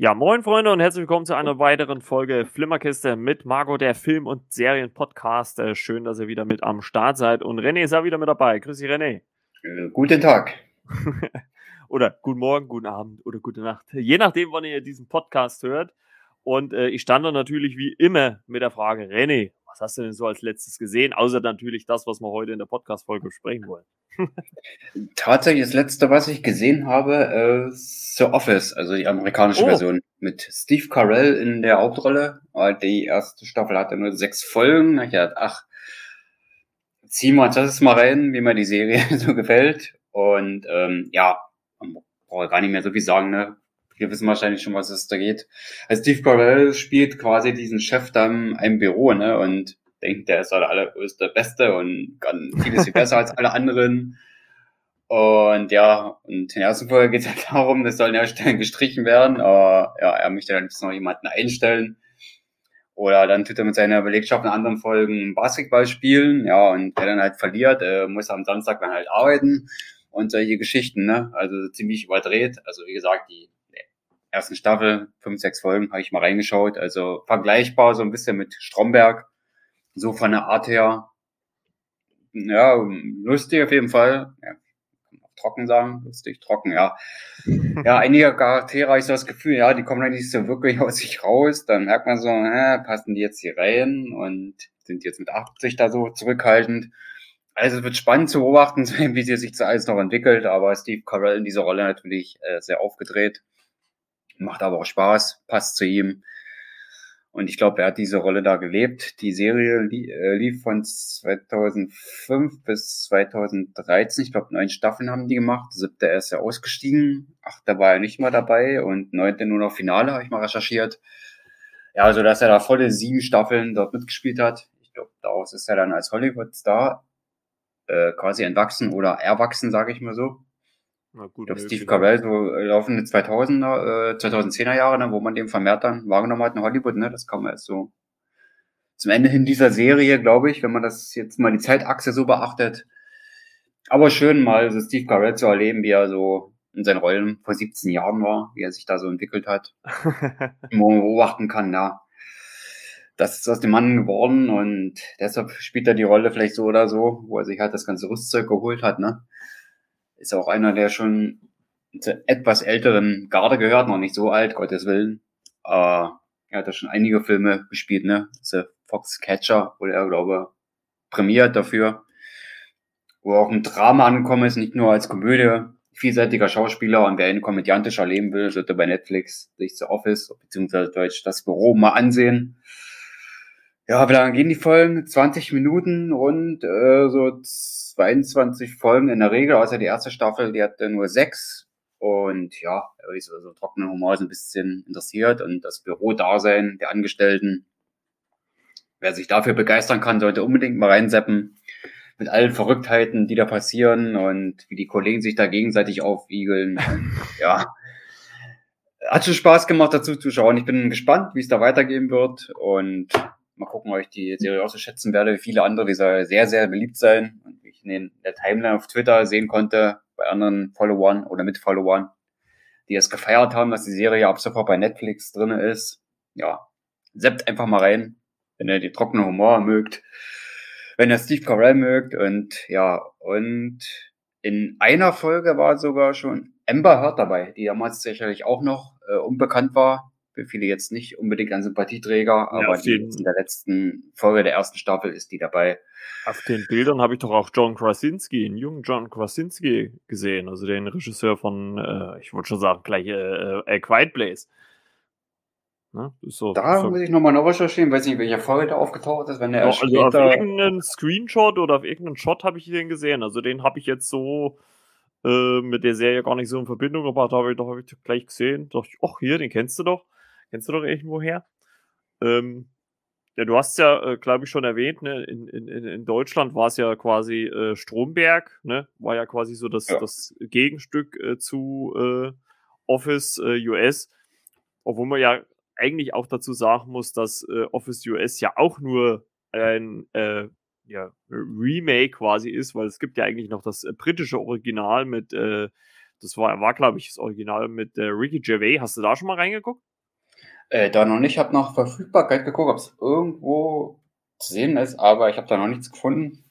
Ja, moin Freunde und herzlich willkommen zu einer weiteren Folge Flimmerkiste mit Margot, der Film- und Serienpodcast. Äh, schön, dass ihr wieder mit am Start seid. Und René ist auch wieder mit dabei. Grüß dich, René. Äh, guten Tag. oder guten Morgen, guten Abend oder gute Nacht. Je nachdem, wann ihr diesen Podcast hört. Und äh, ich stand da natürlich wie immer mit der Frage, René, was hast du denn so als letztes gesehen? Außer natürlich das, was wir heute in der Podcast-Folge besprechen wollen. Tatsächlich das letzte, was ich gesehen habe, äh, The Office, also die amerikanische oh. Version mit Steve Carell in der Hauptrolle. Die erste Staffel hatte nur sechs Folgen. Ich dachte, ach, ziehen wir uns das mal rein, wie mir die Serie so gefällt. Und ähm, ja, man braucht gar nicht mehr so viel sagen, ne? Wir wissen wahrscheinlich schon, was es da geht. Also Steve Carell spielt quasi diesen Chef da in einem Büro, ne? Und denkt, der ist der allergrößte Beste und kann vieles viel besser als alle anderen. Und ja, und in der ersten Folge geht es halt darum, das sollen ja Stellen gestrichen werden, aber ja, er möchte dann noch jemanden einstellen. Oder dann tut er mit seiner Belegschaft in anderen Folgen Basketball spielen, ja, und der dann halt verliert, äh, muss am Samstag dann halt arbeiten und solche Geschichten, ne? Also ziemlich überdreht. Also wie gesagt, die ersten Staffel, fünf, sechs Folgen, habe ich mal reingeschaut. Also vergleichbar so ein bisschen mit Stromberg. So von der Art her. Ja, lustig auf jeden Fall. Ja, trocken sagen, lustig, trocken, ja. Ja, einige Charaktere habe ich so das Gefühl, ja, die kommen dann nicht so wirklich aus sich raus. Dann merkt man so, äh, passen die jetzt hier rein und sind jetzt mit 80 da so zurückhaltend. Also es wird spannend zu beobachten, wie sie sich alles noch entwickelt, aber Steve Carell in dieser Rolle natürlich äh, sehr aufgedreht. Macht aber auch Spaß, passt zu ihm. Und ich glaube, er hat diese Rolle da gelebt. Die Serie äh, lief von 2005 bis 2013. Ich glaube, neun Staffeln haben die gemacht. Siebte ist ja ausgestiegen. Achte war er nicht mal dabei. Und neunte nur noch Finale, habe ich mal recherchiert. Ja, also dass er da volle sieben Staffeln dort mitgespielt hat. Ich glaube, daraus ist er dann als Hollywood-Star äh, quasi entwachsen oder erwachsen, sage ich mal so. Na gut, ich glaube, Steve Carell, so äh, laufende 2000er, äh, 2010er Jahre, ne, wo man den vermehrt dann wahrgenommen hat in Hollywood, ne, das kam erst so zum Ende hin dieser Serie, glaube ich, wenn man das jetzt mal die Zeitachse so beachtet. Aber schön mal so Steve Carell zu erleben, wie er so in seinen Rollen vor 17 Jahren war, wie er sich da so entwickelt hat. wo man beobachten kann, ja. Das ist aus dem Mann geworden und deshalb spielt er die Rolle vielleicht so oder so, wo er sich halt das ganze Rüstzeug geholt hat, ne? Ist auch einer, der schon zur etwas älteren Garde gehört, noch nicht so alt, Gottes Willen. Äh, er hat ja schon einige Filme gespielt, ne? The Fox Catcher wurde er, glaube prämiert dafür. Wo auch ein Drama angekommen ist, nicht nur als Komödie. Vielseitiger Schauspieler und wer ihn komödiantisch erleben will, sollte bei Netflix sich The Office, beziehungsweise Deutsch das Büro mal ansehen. Ja, wie lange gehen die Folgen? 20 Minuten und äh, so 22 Folgen in der Regel, außer die erste Staffel, die hatte nur sechs. Und ja, so also trockenen Humor ist ein bisschen interessiert und das Bürodasein der Angestellten. Wer sich dafür begeistern kann, sollte unbedingt mal reinseppen mit allen Verrücktheiten, die da passieren und wie die Kollegen sich da gegenseitig aufwiegeln. ja, hat schon Spaß gemacht dazu zu schauen. Ich bin gespannt, wie es da weitergehen wird und mal gucken, ob ich die Serie auch so schätzen werde. Wie viele andere, die soll sehr, sehr beliebt sein und wie ich in der Timeline auf Twitter sehen konnte, bei anderen Followern oder mit Followern, die es gefeiert haben, dass die Serie ab sofort bei Netflix drin ist. Ja, seppt einfach mal rein, wenn ihr die trockene Humor mögt, wenn ihr Steve Carell mögt und ja, und in einer Folge war sogar schon Amber Heard dabei, die damals sicherlich auch noch äh, unbekannt war für viele jetzt nicht unbedingt ein Sympathieträger, aber ja, die, in der letzten Folge der ersten Staffel ist die dabei. Auf den Bildern habe ich doch auch John Krasinski, einen jungen John Krasinski gesehen, also den Regisseur von, äh, ich wollte schon sagen, gleich äh, äh, Quiet Place. Ne? So, da so. muss ich nochmal noch recherchieren, weiß nicht, welcher Folge da aufgetaucht ist, wenn der ja, Also auf irgendeinen Screenshot oder auf irgendeinen Shot habe ich den gesehen. Also den habe ich jetzt so äh, mit der Serie gar nicht so in Verbindung gebracht, habe ich doch hab ich gleich gesehen. Dachte ich, ach hier, den kennst du doch. Kennst du doch irgendwoher? Ähm, ja, du hast ja, äh, glaube ich, schon erwähnt, ne? in, in, in Deutschland war es ja quasi äh, Stromberg, ne? war ja quasi so das, ja. das Gegenstück äh, zu äh, Office äh, US, obwohl man ja eigentlich auch dazu sagen muss, dass äh, Office US ja auch nur ein ja, Remake quasi ist, weil es gibt ja eigentlich noch das britische Original mit Das war, war glaube ich, das Original mit Ricky Gervais. Hast du da schon mal reingeguckt? Äh, da noch nicht. Ich habe nach Verfügbarkeit geguckt, ob es irgendwo zu sehen ist, aber ich habe da noch nichts gefunden.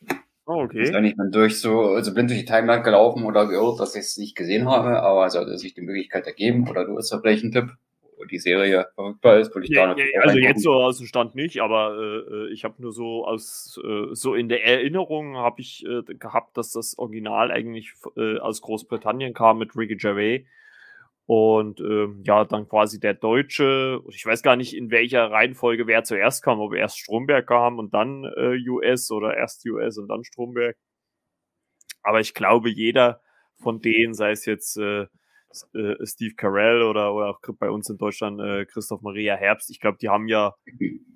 Oh, okay. Ich bin nicht mehr durch so also blind durch die Timeline gelaufen oder geirrt, dass ich es nicht gesehen habe, aber sollte sich die Möglichkeit ergeben oder du hast da vielleicht einen Tipp, wo die Serie verfügbar ist, würde ich Ja, da ja, also jetzt so aus dem Stand nicht, aber äh, ich habe nur so aus äh, so in der Erinnerung habe ich äh, gehabt, dass das Original eigentlich äh, aus Großbritannien kam mit Ricky Gervais und ähm, ja dann quasi der Deutsche. Ich weiß gar nicht in welcher Reihenfolge wer zuerst kam, ob erst Stromberg kam und dann äh, US oder erst US und dann Stromberg. Aber ich glaube, jeder von denen, sei es jetzt äh, äh, Steve Carell oder, oder auch bei uns in Deutschland äh, Christoph Maria Herbst, ich glaube, die haben ja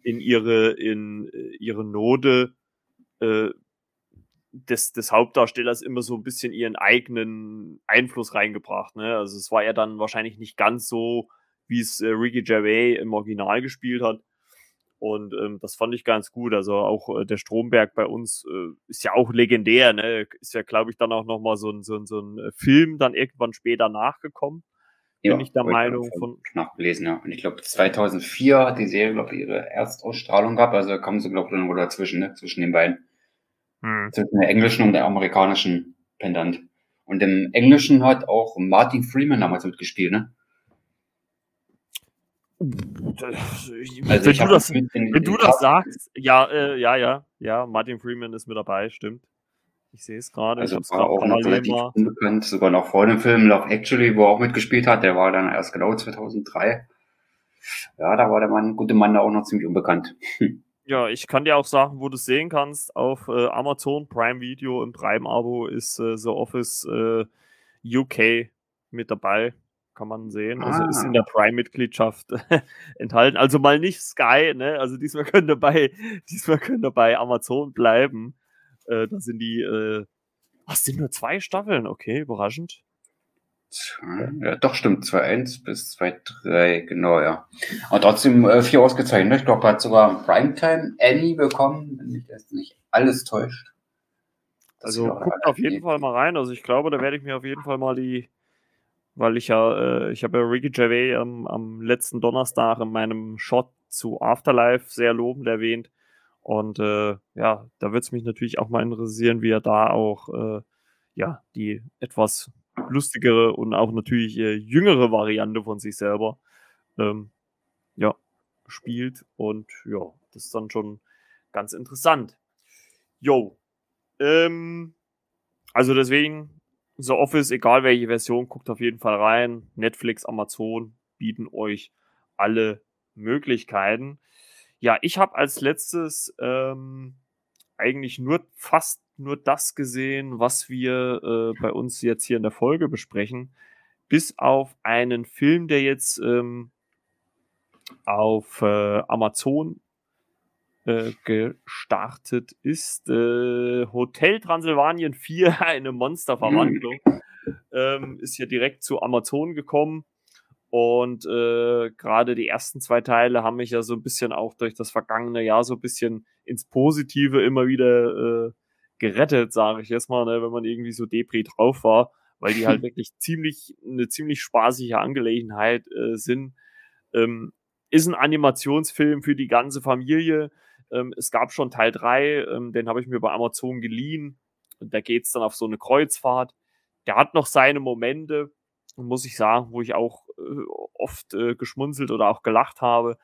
in ihre, in äh, ihre Node äh, des, des Hauptdarstellers immer so ein bisschen ihren eigenen Einfluss reingebracht. Ne? Also es war ja dann wahrscheinlich nicht ganz so, wie es äh, Ricky Gervais im Original gespielt hat. Und ähm, das fand ich ganz gut. Also auch äh, der Stromberg bei uns äh, ist ja auch legendär. Ne? Ist ja, glaube ich, dann auch nochmal so ein, so, ein, so ein äh, Film dann irgendwann später nachgekommen. Bin ich der Meinung auch von. nachgelesen, ja. Und ich glaube, 2004 hat die Serie, glaube ich, ihre Erstausstrahlung gehabt, also kam sie, glaube ich, irgendwo dazwischen, ne? zwischen den beiden. Hm. zwischen der englischen und der amerikanischen Pendant. Und im Englischen hat auch Martin Freeman damals mitgespielt, ne? Also wenn du das, in- wenn in du das sagst, ja, äh, ja, ja, ja, Martin Freeman ist mit dabei, stimmt. Ich sehe es gerade. Also war auch noch relativ mal. unbekannt, sogar noch vor dem Film Love Actually, wo er auch mitgespielt hat. Der war dann erst genau 2003. Ja, da war der Mann, gute Mann, da auch noch ziemlich unbekannt. Ja, ich kann dir auch sagen, wo du es sehen kannst. Auf äh, Amazon Prime Video im Prime-Abo ist äh, The Office äh, UK mit dabei. Kann man sehen. Also ist in Ah. der Prime-Mitgliedschaft enthalten. Also mal nicht Sky, ne? Also diesmal können dabei, diesmal können dabei Amazon bleiben. Äh, da sind die, äh, es sind nur zwei Staffeln, okay, überraschend. Ja, doch, stimmt. 2.1 bis 2.3, genau, ja. Aber trotzdem äh, vier ausgezeichnet. Ich glaube, er hat sogar Primetime Annie bekommen, wenn mich das nicht alles täuscht. Das Also guckt auf jeden Fall mal rein. Also ich glaube, da werde ich mir auf jeden Fall mal die, weil ich ja, äh, ich habe ja Ricky Gervais am, am letzten Donnerstag in meinem Shot zu Afterlife sehr lobend erwähnt. Und äh, ja, da wird es mich natürlich auch mal interessieren, wie er da auch äh, ja die etwas lustigere und auch natürlich äh, jüngere Variante von sich selber ähm, ja spielt. Und ja, das ist dann schon ganz interessant. Jo, ähm, also deswegen, The Office, egal welche Version, guckt auf jeden Fall rein. Netflix, Amazon bieten euch alle Möglichkeiten. Ja, ich habe als letztes ähm, eigentlich nur fast nur das gesehen, was wir äh, bei uns jetzt hier in der Folge besprechen. Bis auf einen Film, der jetzt ähm, auf äh, Amazon äh, gestartet ist. Äh, Hotel Transylvanien 4, eine Monsterverwandlung, ähm, ist hier direkt zu Amazon gekommen. Und äh, gerade die ersten zwei Teile haben mich ja so ein bisschen auch durch das vergangene Jahr so ein bisschen ins Positive immer wieder äh, gerettet, sage ich jetzt mal, ne, wenn man irgendwie so Depri drauf war, weil die halt wirklich ziemlich eine ziemlich spaßige Angelegenheit äh, sind. Ähm, ist ein Animationsfilm für die ganze Familie. Ähm, es gab schon Teil 3, ähm, den habe ich mir bei Amazon geliehen. Und da geht's dann auf so eine Kreuzfahrt. Der hat noch seine Momente, muss ich sagen, wo ich auch äh, oft äh, geschmunzelt oder auch gelacht habe.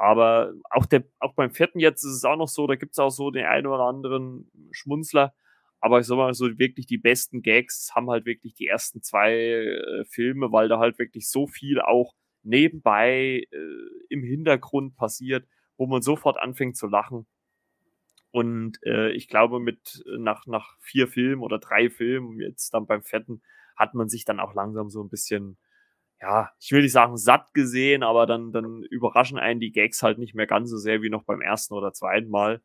Aber auch, der, auch beim vierten jetzt ist es auch noch so, da gibt es auch so den einen oder anderen Schmunzler. Aber ich sag mal so, wirklich die besten Gags haben halt wirklich die ersten zwei äh, Filme, weil da halt wirklich so viel auch nebenbei äh, im Hintergrund passiert, wo man sofort anfängt zu lachen. Und äh, ich glaube, mit nach, nach vier Filmen oder drei Filmen, jetzt dann beim vierten, hat man sich dann auch langsam so ein bisschen, ja, ich will nicht sagen satt gesehen, aber dann, dann überraschen einen die Gags halt nicht mehr ganz so sehr wie noch beim ersten oder zweiten Mal.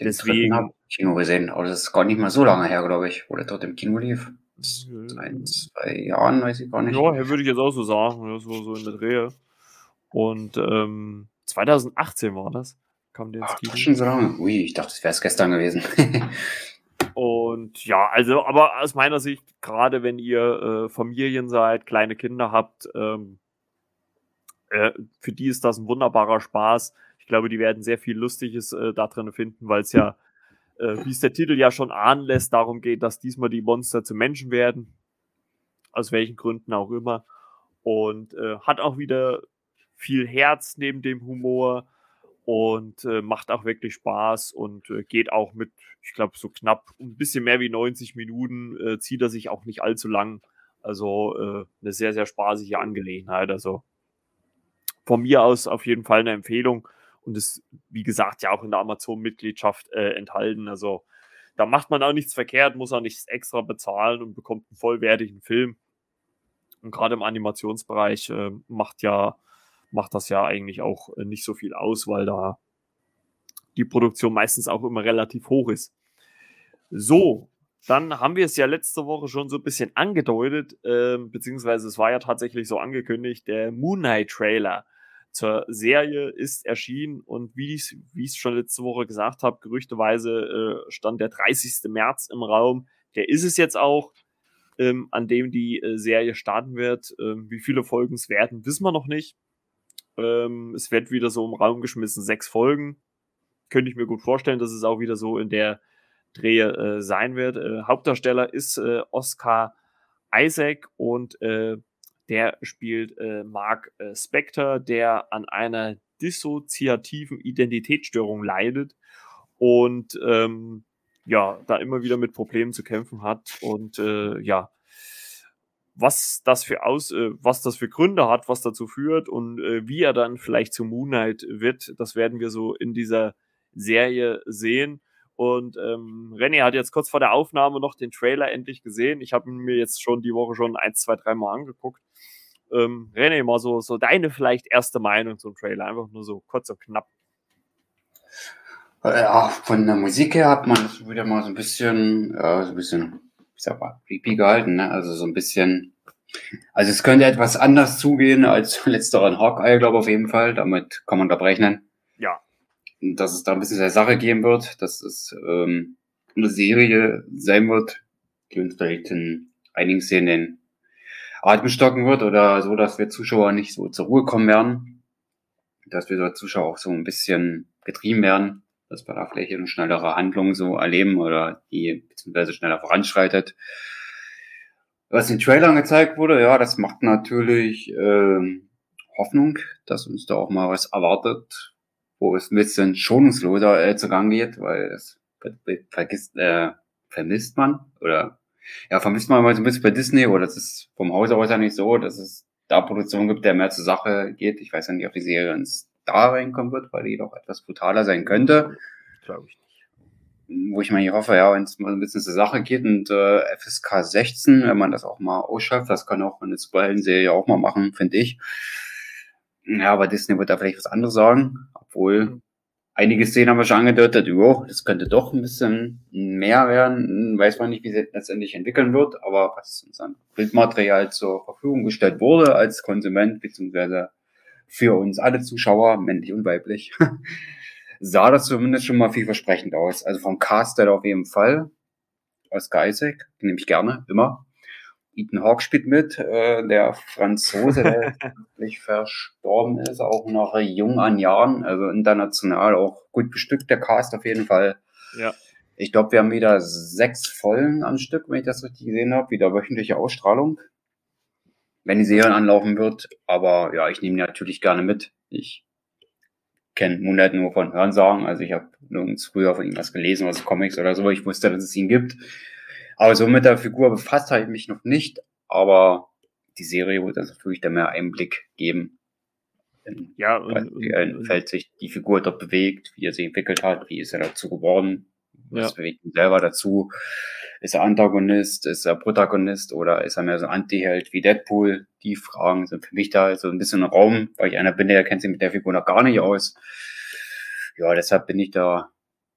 Den Deswegen- dritten hab ich Kino gesehen, aber das ist gar nicht mal so lange her, glaube ich, wo der dort im Kino lief. Seit zwei Jahren, weiß ich gar nicht. Ja, würde ich jetzt auch so sagen, ja, so, so in der Drehe. Und ähm, 2018 war das, kam der ins Ach, Kino. das schon so lange. Ui, ich dachte, das wäre es gestern gewesen. Und ja, also, aber aus meiner Sicht, gerade wenn ihr äh, Familien seid, kleine Kinder habt, ähm, äh, für die ist das ein wunderbarer Spaß. Ich glaube, die werden sehr viel Lustiges äh, da drin finden, weil es ja, äh, wie es der Titel ja schon ahnen lässt, darum geht, dass diesmal die Monster zu Menschen werden. Aus welchen Gründen auch immer. Und äh, hat auch wieder viel Herz neben dem Humor und äh, macht auch wirklich Spaß und äh, geht auch mit, ich glaube, so knapp ein bisschen mehr wie 90 Minuten, äh, zieht er sich auch nicht allzu lang. Also äh, eine sehr, sehr spaßige Angelegenheit. Also von mir aus auf jeden Fall eine Empfehlung und ist, wie gesagt, ja auch in der Amazon-Mitgliedschaft äh, enthalten. Also da macht man auch nichts verkehrt, muss auch nichts extra bezahlen und bekommt einen vollwertigen Film. Und gerade im Animationsbereich äh, macht ja, macht das ja eigentlich auch äh, nicht so viel aus, weil da die Produktion meistens auch immer relativ hoch ist. So, dann haben wir es ja letzte Woche schon so ein bisschen angedeutet, äh, beziehungsweise es war ja tatsächlich so angekündigt, der Moon Knight Trailer zur Serie ist erschienen und wie ich es schon letzte Woche gesagt habe, gerüchteweise äh, stand der 30. März im Raum. Der ist es jetzt auch, ähm, an dem die äh, Serie starten wird. Ähm, wie viele Folgen es werden, wissen wir noch nicht. Ähm, es wird wieder so im Raum geschmissen, sechs Folgen. Könnte ich mir gut vorstellen, dass es auch wieder so in der Drehe äh, sein wird. Äh, Hauptdarsteller ist äh, Oscar Isaac und äh, der spielt äh, Mark äh, Spector, der an einer dissoziativen Identitätsstörung leidet und ähm, ja, da immer wieder mit Problemen zu kämpfen hat und ja, was das für aus, äh, was das für Gründe hat, was dazu führt und äh, wie er dann vielleicht zu Moon Knight wird, das werden wir so in dieser Serie sehen. Und ähm, René hat jetzt kurz vor der Aufnahme noch den Trailer endlich gesehen. Ich habe mir jetzt schon die Woche schon ein, zwei, drei Mal angeguckt. Ähm, René, mal so, so deine vielleicht erste Meinung zum Trailer, einfach nur so kurz und knapp. Ja, von der Musik her hat man es wieder mal so ein bisschen, ja, so ein bisschen, ich sag mal, creepy gehalten, ne? Also so ein bisschen, also es könnte etwas anders zugehen als letzteren Hawkeye, glaube ich, auf jeden Fall. Damit kann man da rechnen. Ja. Dass es da ein bisschen der Sache geben wird, dass es ähm, eine Serie sein wird, die uns vielleicht in einigen Szenen Atem stocken wird oder so, dass wir Zuschauer nicht so zur Ruhe kommen werden. Dass wir dort Zuschauer auch so ein bisschen getrieben werden, dass vielleicht eine schnellere Handlung so erleben oder die beziehungsweise schneller voranschreitet. Was in Trailern gezeigt wurde, ja, das macht natürlich äh, Hoffnung, dass uns da auch mal was erwartet, wo es ein bisschen schonungsloser äh, zugang geht, weil es vergisst, äh, vermisst man oder ja, vermisst man mal so ein bisschen bei Disney, oder das ist vom Haus aus ja nicht so, dass es da Produktionen gibt, der mehr zur Sache geht. Ich weiß ja nicht, ob die Serie ins da reinkommen wird, weil die doch etwas brutaler sein könnte. Glaube ich nicht. Wo ich mal hier hoffe, ja, wenn es mal ein bisschen zur Sache geht und äh, FSK 16, wenn man das auch mal ausschafft, das kann auch eine Superhelden-Serie auch mal machen, finde ich. Ja, aber Disney wird da vielleicht was anderes sagen, obwohl mhm einige Szenen haben wir schon angedeutet, jo, das könnte doch ein bisschen mehr werden. Weiß man nicht, wie sie letztendlich entwickeln wird, aber was uns an Bildmaterial zur Verfügung gestellt wurde als Konsument, beziehungsweise für uns alle Zuschauer, männlich und weiblich, sah das zumindest schon mal vielversprechend aus. Also vom Cast auf jeden Fall. Oscar Isaac, nehme ich gerne, immer. Ethan Hawke spielt mit, äh, der Franzose, der wirklich verstorben ist, auch noch jung an Jahren, also international auch gut bestückt, der Cast auf jeden Fall. Ja. Ich glaube, wir haben wieder sechs Folgen am Stück, wenn ich das richtig gesehen habe, wieder wöchentliche Ausstrahlung, wenn die Serie anlaufen wird. Aber ja, ich nehme die natürlich gerne mit. Ich kenne Moonlight nur von Hörensagen, also ich habe nirgends früher von ihm was gelesen, was Comics oder so. Ich wusste, dass es ihn gibt. Aber so mit der Figur befasst habe ich mich noch nicht, aber die Serie wird uns natürlich da mehr Einblick geben. Ja, und, wie und, Feld sich die Figur dort bewegt, wie er sich entwickelt hat, wie ist er dazu geworden, was ja. bewegt ihn selber dazu. Ist er Antagonist, ist er Protagonist oder ist er mehr so Anti-Held wie Deadpool? Die Fragen sind für mich da so ein bisschen Raum, weil ich einer bin, der kennt sich mit der Figur noch gar nicht aus. Ja, deshalb bin ich da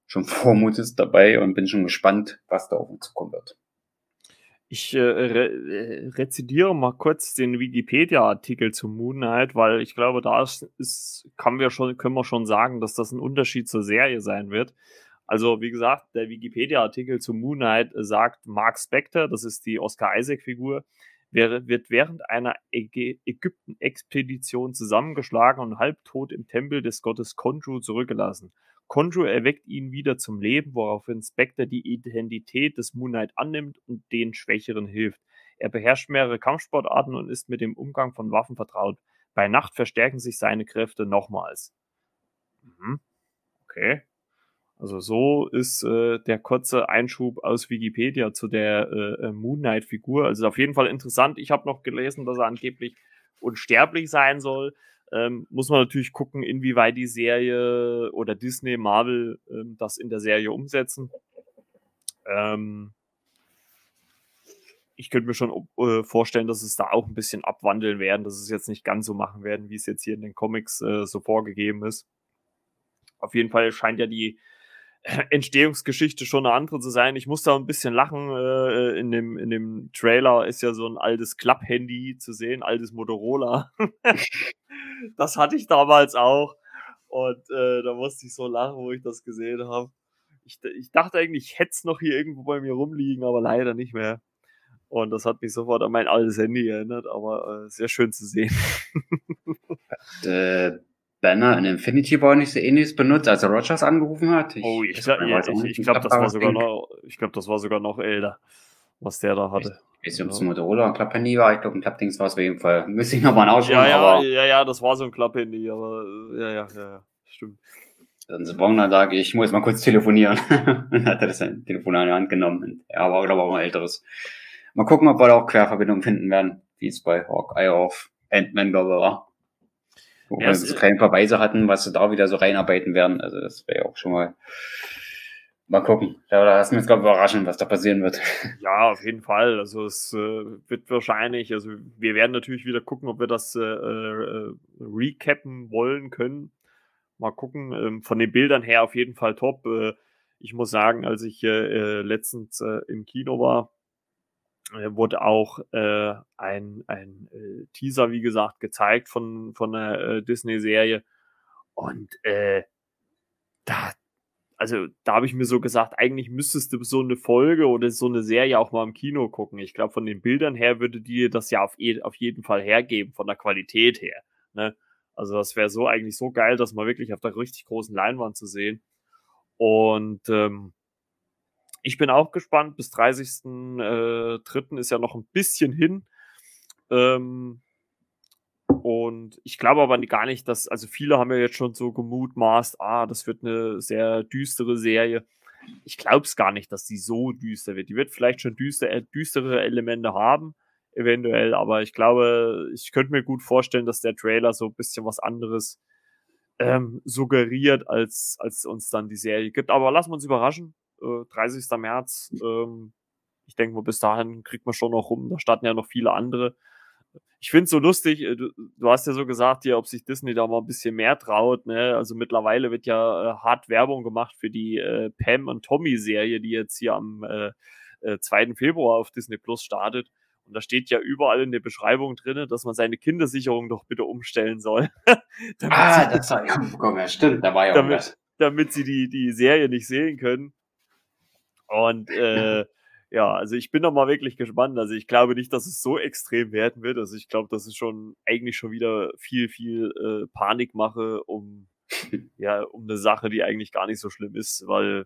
schon vormutest dabei und bin schon gespannt, was da auf uns zukommen wird. Ich äh, re äh, rezidiere mal kurz den Wikipedia-Artikel zu Moon Knight, weil ich glaube, da ist, ist, kann wir schon, können wir schon sagen, dass das ein Unterschied zur Serie sein wird. Also, wie gesagt, der Wikipedia-Artikel zu Moon Knight sagt, Mark Spector, das ist die Oscar Isaac-Figur, wird während einer Ägypten-Expedition zusammengeschlagen und halbtot im Tempel des Gottes Konju zurückgelassen. Konju erweckt ihn wieder zum Leben, woraufhin Spectre die Identität des Moon Knight annimmt und den Schwächeren hilft. Er beherrscht mehrere Kampfsportarten und ist mit dem Umgang von Waffen vertraut. Bei Nacht verstärken sich seine Kräfte nochmals. Mhm. Okay. Also so ist äh, der kurze Einschub aus Wikipedia zu der äh, äh Moon Knight-Figur. Also auf jeden Fall interessant. Ich habe noch gelesen, dass er angeblich unsterblich sein soll. Ähm, muss man natürlich gucken, inwieweit die Serie oder Disney, Marvel ähm, das in der Serie umsetzen. Ähm, ich könnte mir schon äh, vorstellen, dass es da auch ein bisschen abwandeln werden, dass es jetzt nicht ganz so machen werden, wie es jetzt hier in den Comics äh, so vorgegeben ist. Auf jeden Fall scheint ja die Entstehungsgeschichte schon eine andere zu sein. Ich musste auch ein bisschen lachen. Äh, in, dem, in dem Trailer ist ja so ein altes Klapp-Handy zu sehen, altes Motorola. das hatte ich damals auch. Und äh, da musste ich so lachen, wo ich das gesehen habe. Ich, ich dachte eigentlich, ich hätte es noch hier irgendwo bei mir rumliegen, aber leider nicht mehr. Und das hat mich sofort an mein altes Handy erinnert, aber äh, sehr schön zu sehen. äh, Banner in Infinity War nicht so ähnliches benutzt, als er Rogers angerufen hat? Ich, oh, ich, ich, ja, ich, ich glaube, das war sogar noch, ich glaube, das war sogar noch älter, was der da hatte. Ich weiß nicht, ob es ein Motorola ein Klapphandy war. Ich glaube, ein Klappdings war es auf jeden Fall. Müsste ich nochmal ausschauen. Ja, ja, ja, ja, das war so ein Klapphandy, aber ja, ja, ja, ja, stimmt. Dann Wagner sage ich muss mal kurz telefonieren. dann hat er das Telefon an die Hand genommen. Er war, glaube ich, auch ein älteres. Mal gucken, ob wir da auch Querverbindungen finden werden, wie es bei Hawkeye auf Ant-Man, glaube ich, war. Wo ja, wir so kleine Verweise hatten, was sie da wieder so reinarbeiten werden. Also das wäre ja auch schon mal mal gucken. Da lassen wir uns, glaube ich, überraschen, was da passieren wird. Ja, auf jeden Fall. Also es äh, wird wahrscheinlich, also wir werden natürlich wieder gucken, ob wir das äh, äh, recappen wollen können. Mal gucken. Ähm, von den Bildern her auf jeden Fall top. Äh, ich muss sagen, als ich äh, letztens äh, im Kino war, wurde auch äh, ein, ein äh, Teaser, wie gesagt, gezeigt von, von der äh, Disney-Serie. Und äh, da, also da habe ich mir so gesagt, eigentlich müsstest du so eine Folge oder so eine Serie auch mal im Kino gucken. Ich glaube, von den Bildern her würde dir das ja auf, auf jeden Fall hergeben, von der Qualität her. Ne? Also das wäre so eigentlich so geil, das mal wirklich auf der richtig großen Leinwand zu sehen. Und ähm, ich bin auch gespannt. Bis 30.03. Äh, ist ja noch ein bisschen hin. Ähm, und ich glaube aber gar nicht, dass, also viele haben ja jetzt schon so gemutmaßt, ah, das wird eine sehr düstere Serie. Ich glaube es gar nicht, dass die so düster wird. Die wird vielleicht schon düster, äh, düstere Elemente haben, eventuell, aber ich glaube, ich könnte mir gut vorstellen, dass der Trailer so ein bisschen was anderes ähm, suggeriert, als, als uns dann die Serie gibt. Aber lassen wir uns überraschen äh, 30. März. Ähm, ich denke mal, bis dahin kriegt man schon noch rum. Da starten ja noch viele andere. Ich finde es so lustig, äh, du, du, hast ja so gesagt, ja, ob sich Disney da mal ein bisschen mehr traut. Ne? Also mittlerweile wird ja äh, hart Werbung gemacht für die äh, Pam und Tommy-Serie, die jetzt hier am äh, 2. Äh, Februar auf Disney Plus startet. Und da steht ja überall in der Beschreibung drin, dass man seine Kindersicherung doch bitte umstellen soll. ah, das war ja, stimmt, da war ja damit, damit sie die, die Serie nicht sehen können. Und äh, ja, also ich bin noch mal wirklich gespannt. Also ich glaube nicht, dass es so extrem werden wird. Also ich glaube, dass es schon eigentlich schon wieder viel, viel äh, Panik mache um ja um eine Sache, die eigentlich gar nicht so schlimm ist, weil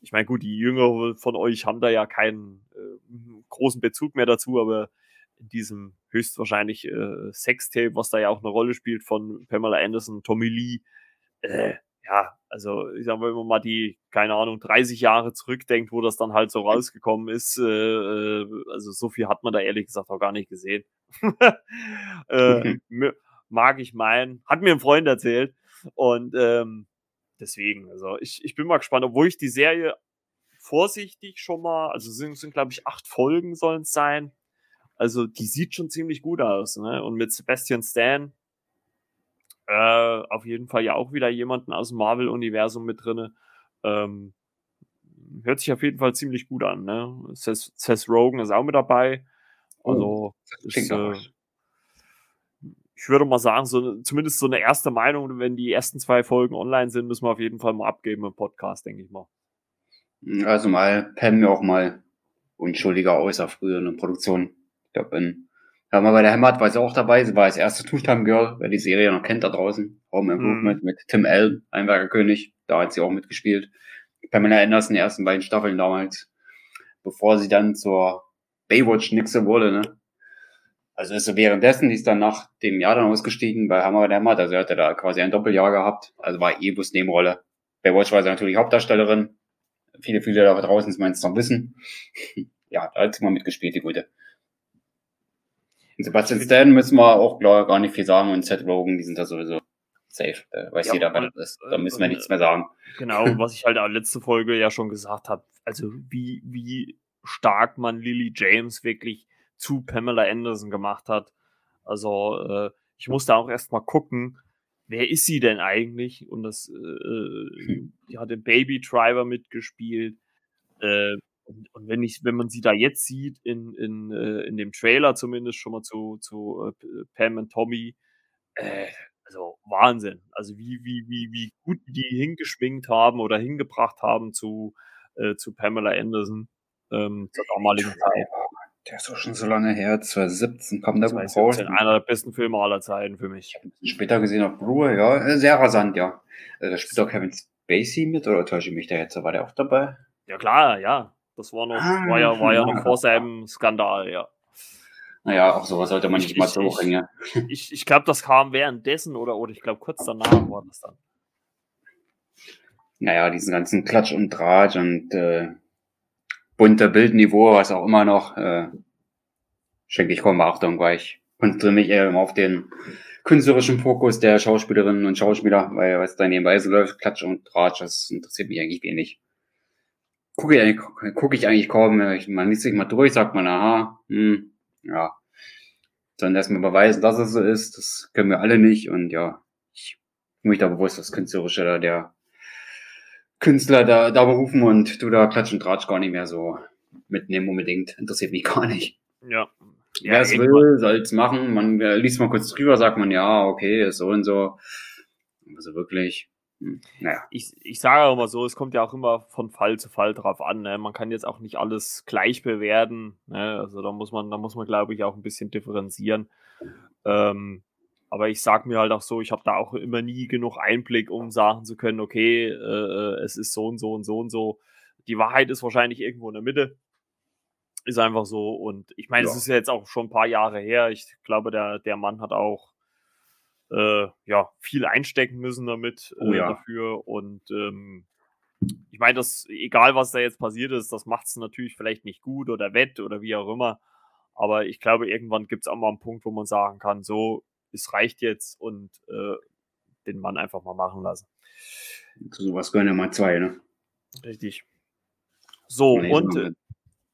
ich meine, gut, die Jünger von euch haben da ja keinen äh, großen Bezug mehr dazu, aber in diesem höchstwahrscheinlich äh, Sextape, was da ja auch eine Rolle spielt von Pamela Anderson, Tommy Lee, äh, ja, also ich sag mal, wenn man mal die, keine Ahnung, 30 Jahre zurückdenkt, wo das dann halt so rausgekommen ist, äh, äh also so viel hat man da ehrlich gesagt auch gar nicht gesehen. äh, mag ich meinen, hat mir ein Freund erzählt und ähm, deswegen, also ich, ich bin mal gespannt, obwohl ich die Serie vorsichtig schon mal, also sind, sind glaube ich acht Folgen sollen es sein, also die sieht schon ziemlich gut aus, ne? Und mit Sebastian Stan, äh, auf jeden Fall ja auch wieder jemanden aus dem Marvel-Universum mit drinne. Ähm, hört sich auf jeden Fall ziemlich gut an. Ne? Seth, Seth Rogen ist auch mit dabei. Also oh, ist, äh, ich würde mal sagen, so, zumindest so eine erste Meinung, wenn die ersten zwei Folgen online sind, müssen wir auf jeden Fall mal abgeben im Podcast, denke ich mal. Also mal Pam mir auch mal unschuldiger außer früher in der Produktion. Ich glaube, in ja, mal bei der Heimat war sie auch dabei. Sie war als erste Two-Time Girl, wer die Serie noch kennt da draußen. Home Improvement mhm. mit Tim Allen, Einwerkerkönig. Da hat sie auch mitgespielt. Pamela Anderson, die ersten beiden Staffeln damals. Bevor sie dann zur Baywatch-Nixe wurde, ne? Also ist sie währenddessen, die ist dann nach dem Jahr dann ausgestiegen bei Hammer der Heimat. Also hatte da quasi ein Doppeljahr gehabt. Also war eh bloß Nebenrolle. Baywatch war sie natürlich Hauptdarstellerin. Viele, viele da draußen, das meinst noch wissen. ja, da hat sie mal mitgespielt, die gute. Sebastian Stan müssen wir auch klar gar nicht viel sagen und Seth Rogen, die sind da sowieso safe. Da weiß ja, jeder, wer das ist. Da müssen wir nichts mehr sagen. Genau, was ich halt auch letzte Folge ja schon gesagt habe. Also wie, wie stark man Lily James wirklich zu Pamela Anderson gemacht hat. Also äh, ich musste auch erst mal gucken, wer ist sie denn eigentlich? Und das, äh, äh die hat den Baby Driver mitgespielt. Äh, und, und, wenn ich, wenn man sie da jetzt sieht, in, in, äh, in dem Trailer zumindest schon mal zu, zu äh, Pam und Tommy, äh, also Wahnsinn. Also wie, wie, wie, wie gut die hingeschwingt haben oder hingebracht haben zu, äh, zu Pamela Anderson ähm, zur damaligen Zeit. Der ist doch schon so lange her, 2017 kam der 2017, raus. Einer der besten Filme aller Zeiten für mich. Später gesehen auf Blu-ray, ja, äh, sehr rasant, ja. Äh, da spielt doch Kevin Spacey mit, oder täusche ich mich da jetzt? War der auch dabei? Ja klar, ja. Das war noch, ah, war ja, war ja noch vor seinem Skandal, ja. Naja, auch sowas sollte man nicht ich, mal so bringen. Ich, ich glaube, das kam währenddessen oder, oder ich glaube kurz danach war das dann. Naja, diesen ganzen Klatsch und Draht und äh, bunter Bildniveau, was auch immer noch, äh, schenke ich kaum Beachtung, weil ich konzentriere mich eher auf den künstlerischen Fokus der Schauspielerinnen und Schauspieler, weil was da nebenbei so läuft, Klatsch und Draht, das interessiert mich eigentlich wenig gucke ich, eigentlich, guck ich eigentlich kaum. Man liest sich mal durch, sagt man, aha, hm, ja. Dann erstmal beweisen, dass es so ist. Das können wir alle nicht. Und ja, ich bin mich da bewusst, dass Künstlerische da der Künstler da, da berufen und du da Klatsch und Tratsch gar nicht mehr so mitnehmen unbedingt. Interessiert mich gar nicht. Ja. Wer es will, soll es machen. Man liest mal kurz drüber, sagt man, ja, okay, ist so und so. Also wirklich, naja. Ich, ich sage auch mal so, es kommt ja auch immer von Fall zu Fall drauf an. Ne? Man kann jetzt auch nicht alles gleich bewerten. Ne? Also da muss man, da muss man, glaube ich, auch ein bisschen differenzieren. Ähm, aber ich sage mir halt auch so, ich habe da auch immer nie genug Einblick, um sagen zu können, okay, äh, äh, es ist so und so und so und so. Die Wahrheit ist wahrscheinlich irgendwo in der Mitte. Ist einfach so. Und ich meine, ja. es ist ja jetzt auch schon ein paar Jahre her. Ich glaube, der, der Mann hat auch äh, ja, viel einstecken müssen damit äh, oh, ja. dafür. Und ähm, ich meine, das, egal was da jetzt passiert ist, das macht es natürlich vielleicht nicht gut oder wett oder wie auch immer. Aber ich glaube, irgendwann gibt es auch mal einen Punkt, wo man sagen kann, so, es reicht jetzt und äh, den Mann einfach mal machen lassen. Zu sowas gehören ja mal zwei, ne? Richtig. So, nee, und. Äh,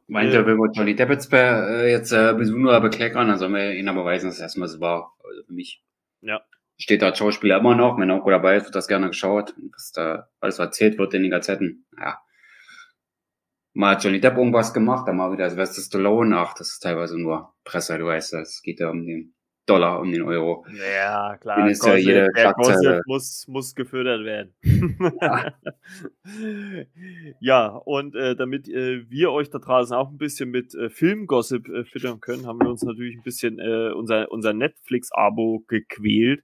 meinte, äh, wenn wir Johnny Deppets jetzt äh, besuchen oder bekleckern, dann sollen wir ihn aber weisen, dass erstmal so war. Also für mich. Ja. Steht da Schauspieler immer noch, wenn Onkel dabei ist, wird das gerne geschaut, was da alles erzählt wird in den Gazetten. Ja. Mal hat Johnny Depp irgendwas gemacht, dann mal wieder Sylvester Stallone. Ach, das ist teilweise nur Presse, du weißt, es geht ja um den Dollar, um den Euro. Ja, klar. Den ist Gossip, ja jede der Gossip muss, muss gefördert werden. Ja, ja und äh, damit äh, wir euch da draußen auch ein bisschen mit äh, Filmgossip äh, füttern können, haben wir uns natürlich ein bisschen äh, unser, unser Netflix-Abo gequält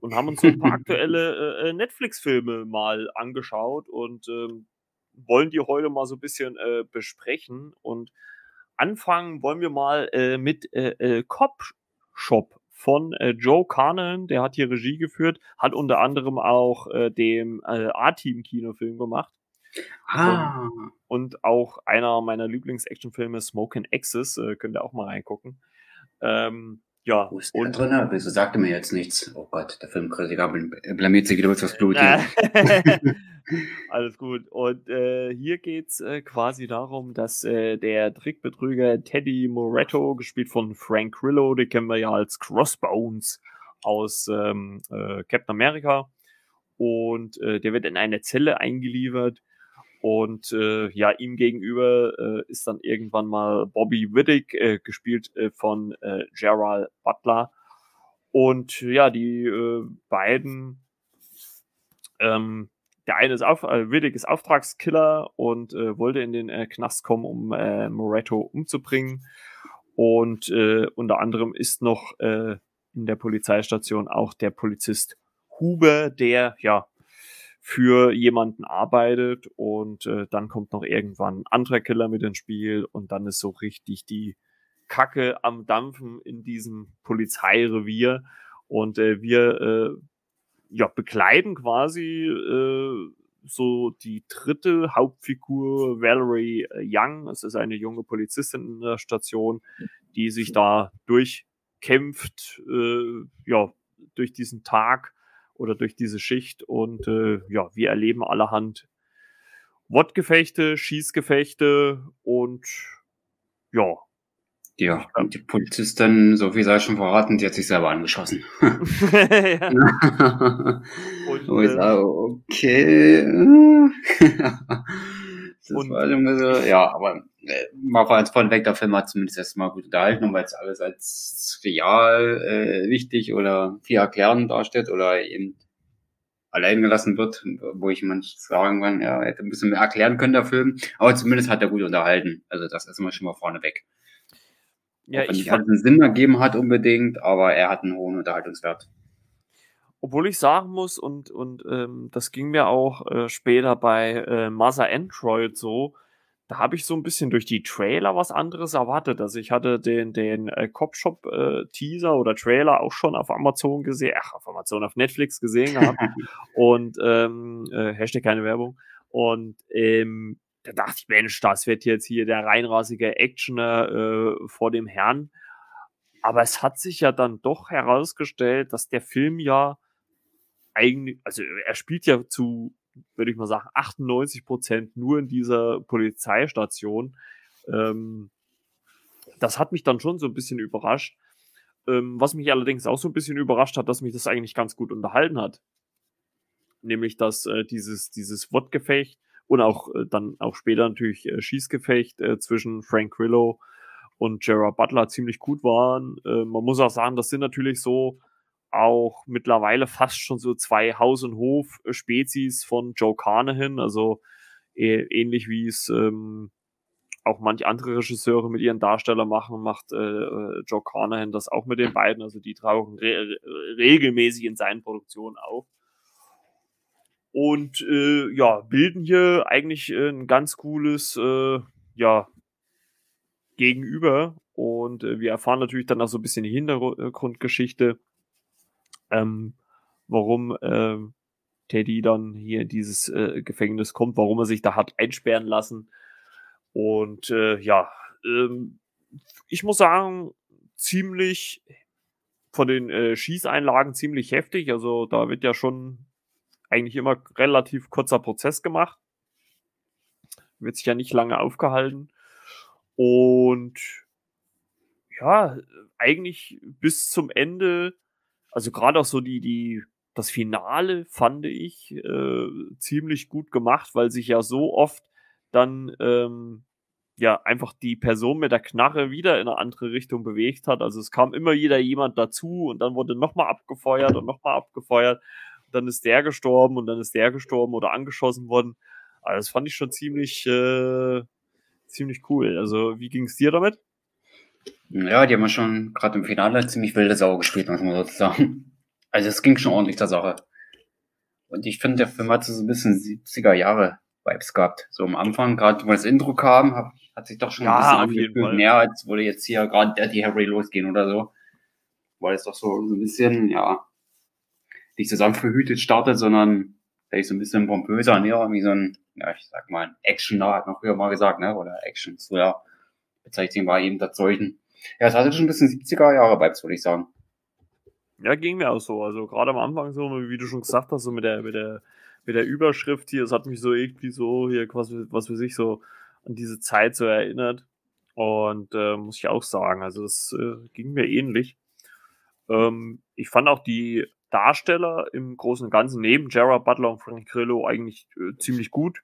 und haben uns so ein paar aktuelle äh, äh, Netflix-Filme mal angeschaut und ähm, wollen die heute mal so ein bisschen besprechen. Und anfangen wollen wir mal mit Cop Shop von äh, Joe Carnan, der hat hier Regie geführt, hat unter anderem auch äh, dem äh, A-Team-Kinofilm gemacht. Ah. Und, und, auch einer meiner Lieblings-Actionfilme, Smoking Axis, äh, könnt ihr auch mal reingucken. Ähm, ja. Wo ist der und, drin? Wieso sagte mir jetzt nichts? Oh Gott, der Filmkritiker blamiert sich wieder mit das Blut. Alles gut. Und äh, hier geht's äh, quasi darum, dass äh, der Trickbetrüger Teddy Moretto, gespielt von Frank Grillo, den kennen wir ja als Crossbones aus ähm, äh, Captain America. Und äh, der wird in eine Zelle eingeliefert und äh, ja, ihm gegenüber äh, ist dann irgendwann mal Bobby Wittig, äh, gespielt äh, von äh, Gerald Butler. Und ja, die äh, beiden, ähm, der eine ist auf, äh, Willig ist Auftragskiller und äh, wollte in den äh, Knast kommen, um äh, Moretto umzubringen. Und äh, unter anderem ist noch äh, in der Polizeistation auch der Polizist Huber, der ja für jemanden arbeitet und äh, dann kommt noch irgendwann ein anderer Killer mit ins Spiel und dann ist so richtig die Kacke am Dampfen in diesem Polizeirevier und äh, wir äh, ja, begleiten quasi äh, so die dritte Hauptfigur Valerie Young. Es ist eine junge Polizistin in der Station, die sich da durchkämpft, äh, ja, durch diesen Tag oder durch diese Schicht und äh, ja, wir erleben allerhand Wortgefechte, Schießgefechte und ja, ja, und die Polizistin, so viel sei schon verraten, die hat sich selber angeschossen. und, Wo ich äh, sage, okay. das und, war ein bisschen, ja, aber äh, mal als vorneweg, der Film hat zumindest erstmal gut unterhalten, weil es alles als real äh, wichtig oder viel erklärend darstellt oder eben allein gelassen wird, wo ich manchmal sagen kann, ja, hätte ein bisschen mehr erklären können, der Film. Aber zumindest hat er gut unterhalten. Also das ist immer schon mal vorneweg. Ja, Auch wenn ich nicht einen Sinn ergeben hat unbedingt, aber er hat einen hohen Unterhaltungswert. Obwohl ich sagen muss, und, und ähm, das ging mir auch äh, später bei äh, Mother Android so, da habe ich so ein bisschen durch die Trailer was anderes erwartet. Also ich hatte den, den äh, Copshop äh, Teaser oder Trailer auch schon auf Amazon gesehen, ach, auf Amazon, auf Netflix gesehen gehabt. und ähm, äh, Hashtag keine Werbung. Und ähm, da dachte ich, Mensch, das wird jetzt hier der reinrasige Actioner äh, vor dem Herrn. Aber es hat sich ja dann doch herausgestellt, dass der Film ja eigentlich, also er spielt ja zu, würde ich mal sagen, 98 Prozent nur in dieser Polizeistation. Ähm, das hat mich dann schon so ein bisschen überrascht. Ähm, was mich allerdings auch so ein bisschen überrascht hat, dass mich das eigentlich ganz gut unterhalten hat. Nämlich, dass äh, dieses, dieses Wortgefecht und auch äh, dann auch später natürlich äh, Schießgefecht äh, zwischen Frank Grillo und Gerard Butler ziemlich gut waren. Äh, man muss auch sagen, das sind natürlich so auch mittlerweile fast schon so zwei Haus- und Hof-Spezies von Joe Carnahan, also äh, ähnlich wie es ähm, auch manch andere Regisseure mit ihren Darstellern machen, macht äh, äh Joe Carnahan das auch mit den beiden. Also die tauchen re regelmäßig in seinen Produktionen auf und äh, ja, bilden hier eigentlich äh, ein ganz cooles äh, ja, Gegenüber. Und äh, wir erfahren natürlich dann auch so ein bisschen die Hintergrundgeschichte, ähm, warum äh, Teddy dann hier in dieses äh, Gefängnis kommt, warum er sich da hat einsperren lassen. Und äh, ja, ähm, ich muss sagen, ziemlich von den äh, Schießeinlagen ziemlich heftig. Also da wird ja schon eigentlich immer relativ kurzer Prozess gemacht. Wird sich ja nicht lange aufgehalten. Und ja, eigentlich bis zum Ende, also gerade auch so die, die, das Finale fand ich äh, ziemlich gut gemacht, weil sich ja so oft dann ähm, ja einfach die Person mit der Knarre wieder in eine andere Richtung bewegt hat. Also es kam immer wieder jemand dazu und dann wurde nochmal abgefeuert und nochmal abgefeuert dann ist der gestorben und dann ist der gestorben oder angeschossen worden. Aber das fand ich schon ziemlich, äh, ziemlich cool. Also, wie ging es dir damit? Ja, die haben ja schon gerade im Finale ziemlich wilde Sau gespielt, muss man sozusagen. Also, es ging schon ordentlich zur Sache. Und ich finde, der Film hat so ein bisschen 70er Jahre Vibes gehabt. So am Anfang, gerade wo das Intro kam, hab, hat sich doch schon ja, ein bisschen angefühlt, näher, als würde jetzt hier gerade Daddy Harry losgehen oder so. Weil es doch so ein bisschen, ja, nicht so sanft behütet startet, sondern vielleicht so ein bisschen pompöser, ne, wie so ein, ja, ich sag mal, Action, hat man früher mal gesagt, ne, oder Action, so ja, Bezeichnung war eben das solchen. Ja, es hatte schon ein bisschen 70er Jahre Vibes, würde ich sagen. Ja, ging mir auch so. Also gerade am Anfang so, wie du schon gesagt hast, so mit der, mit der, mit der Überschrift hier, es hat mich so irgendwie so hier quasi, was für sich so an diese Zeit so erinnert. Und äh, muss ich auch sagen, also es äh, ging mir ähnlich. Ähm, ich fand auch die Darsteller im Großen und Ganzen neben Gerard Butler und Frank Grillo eigentlich äh, ziemlich gut.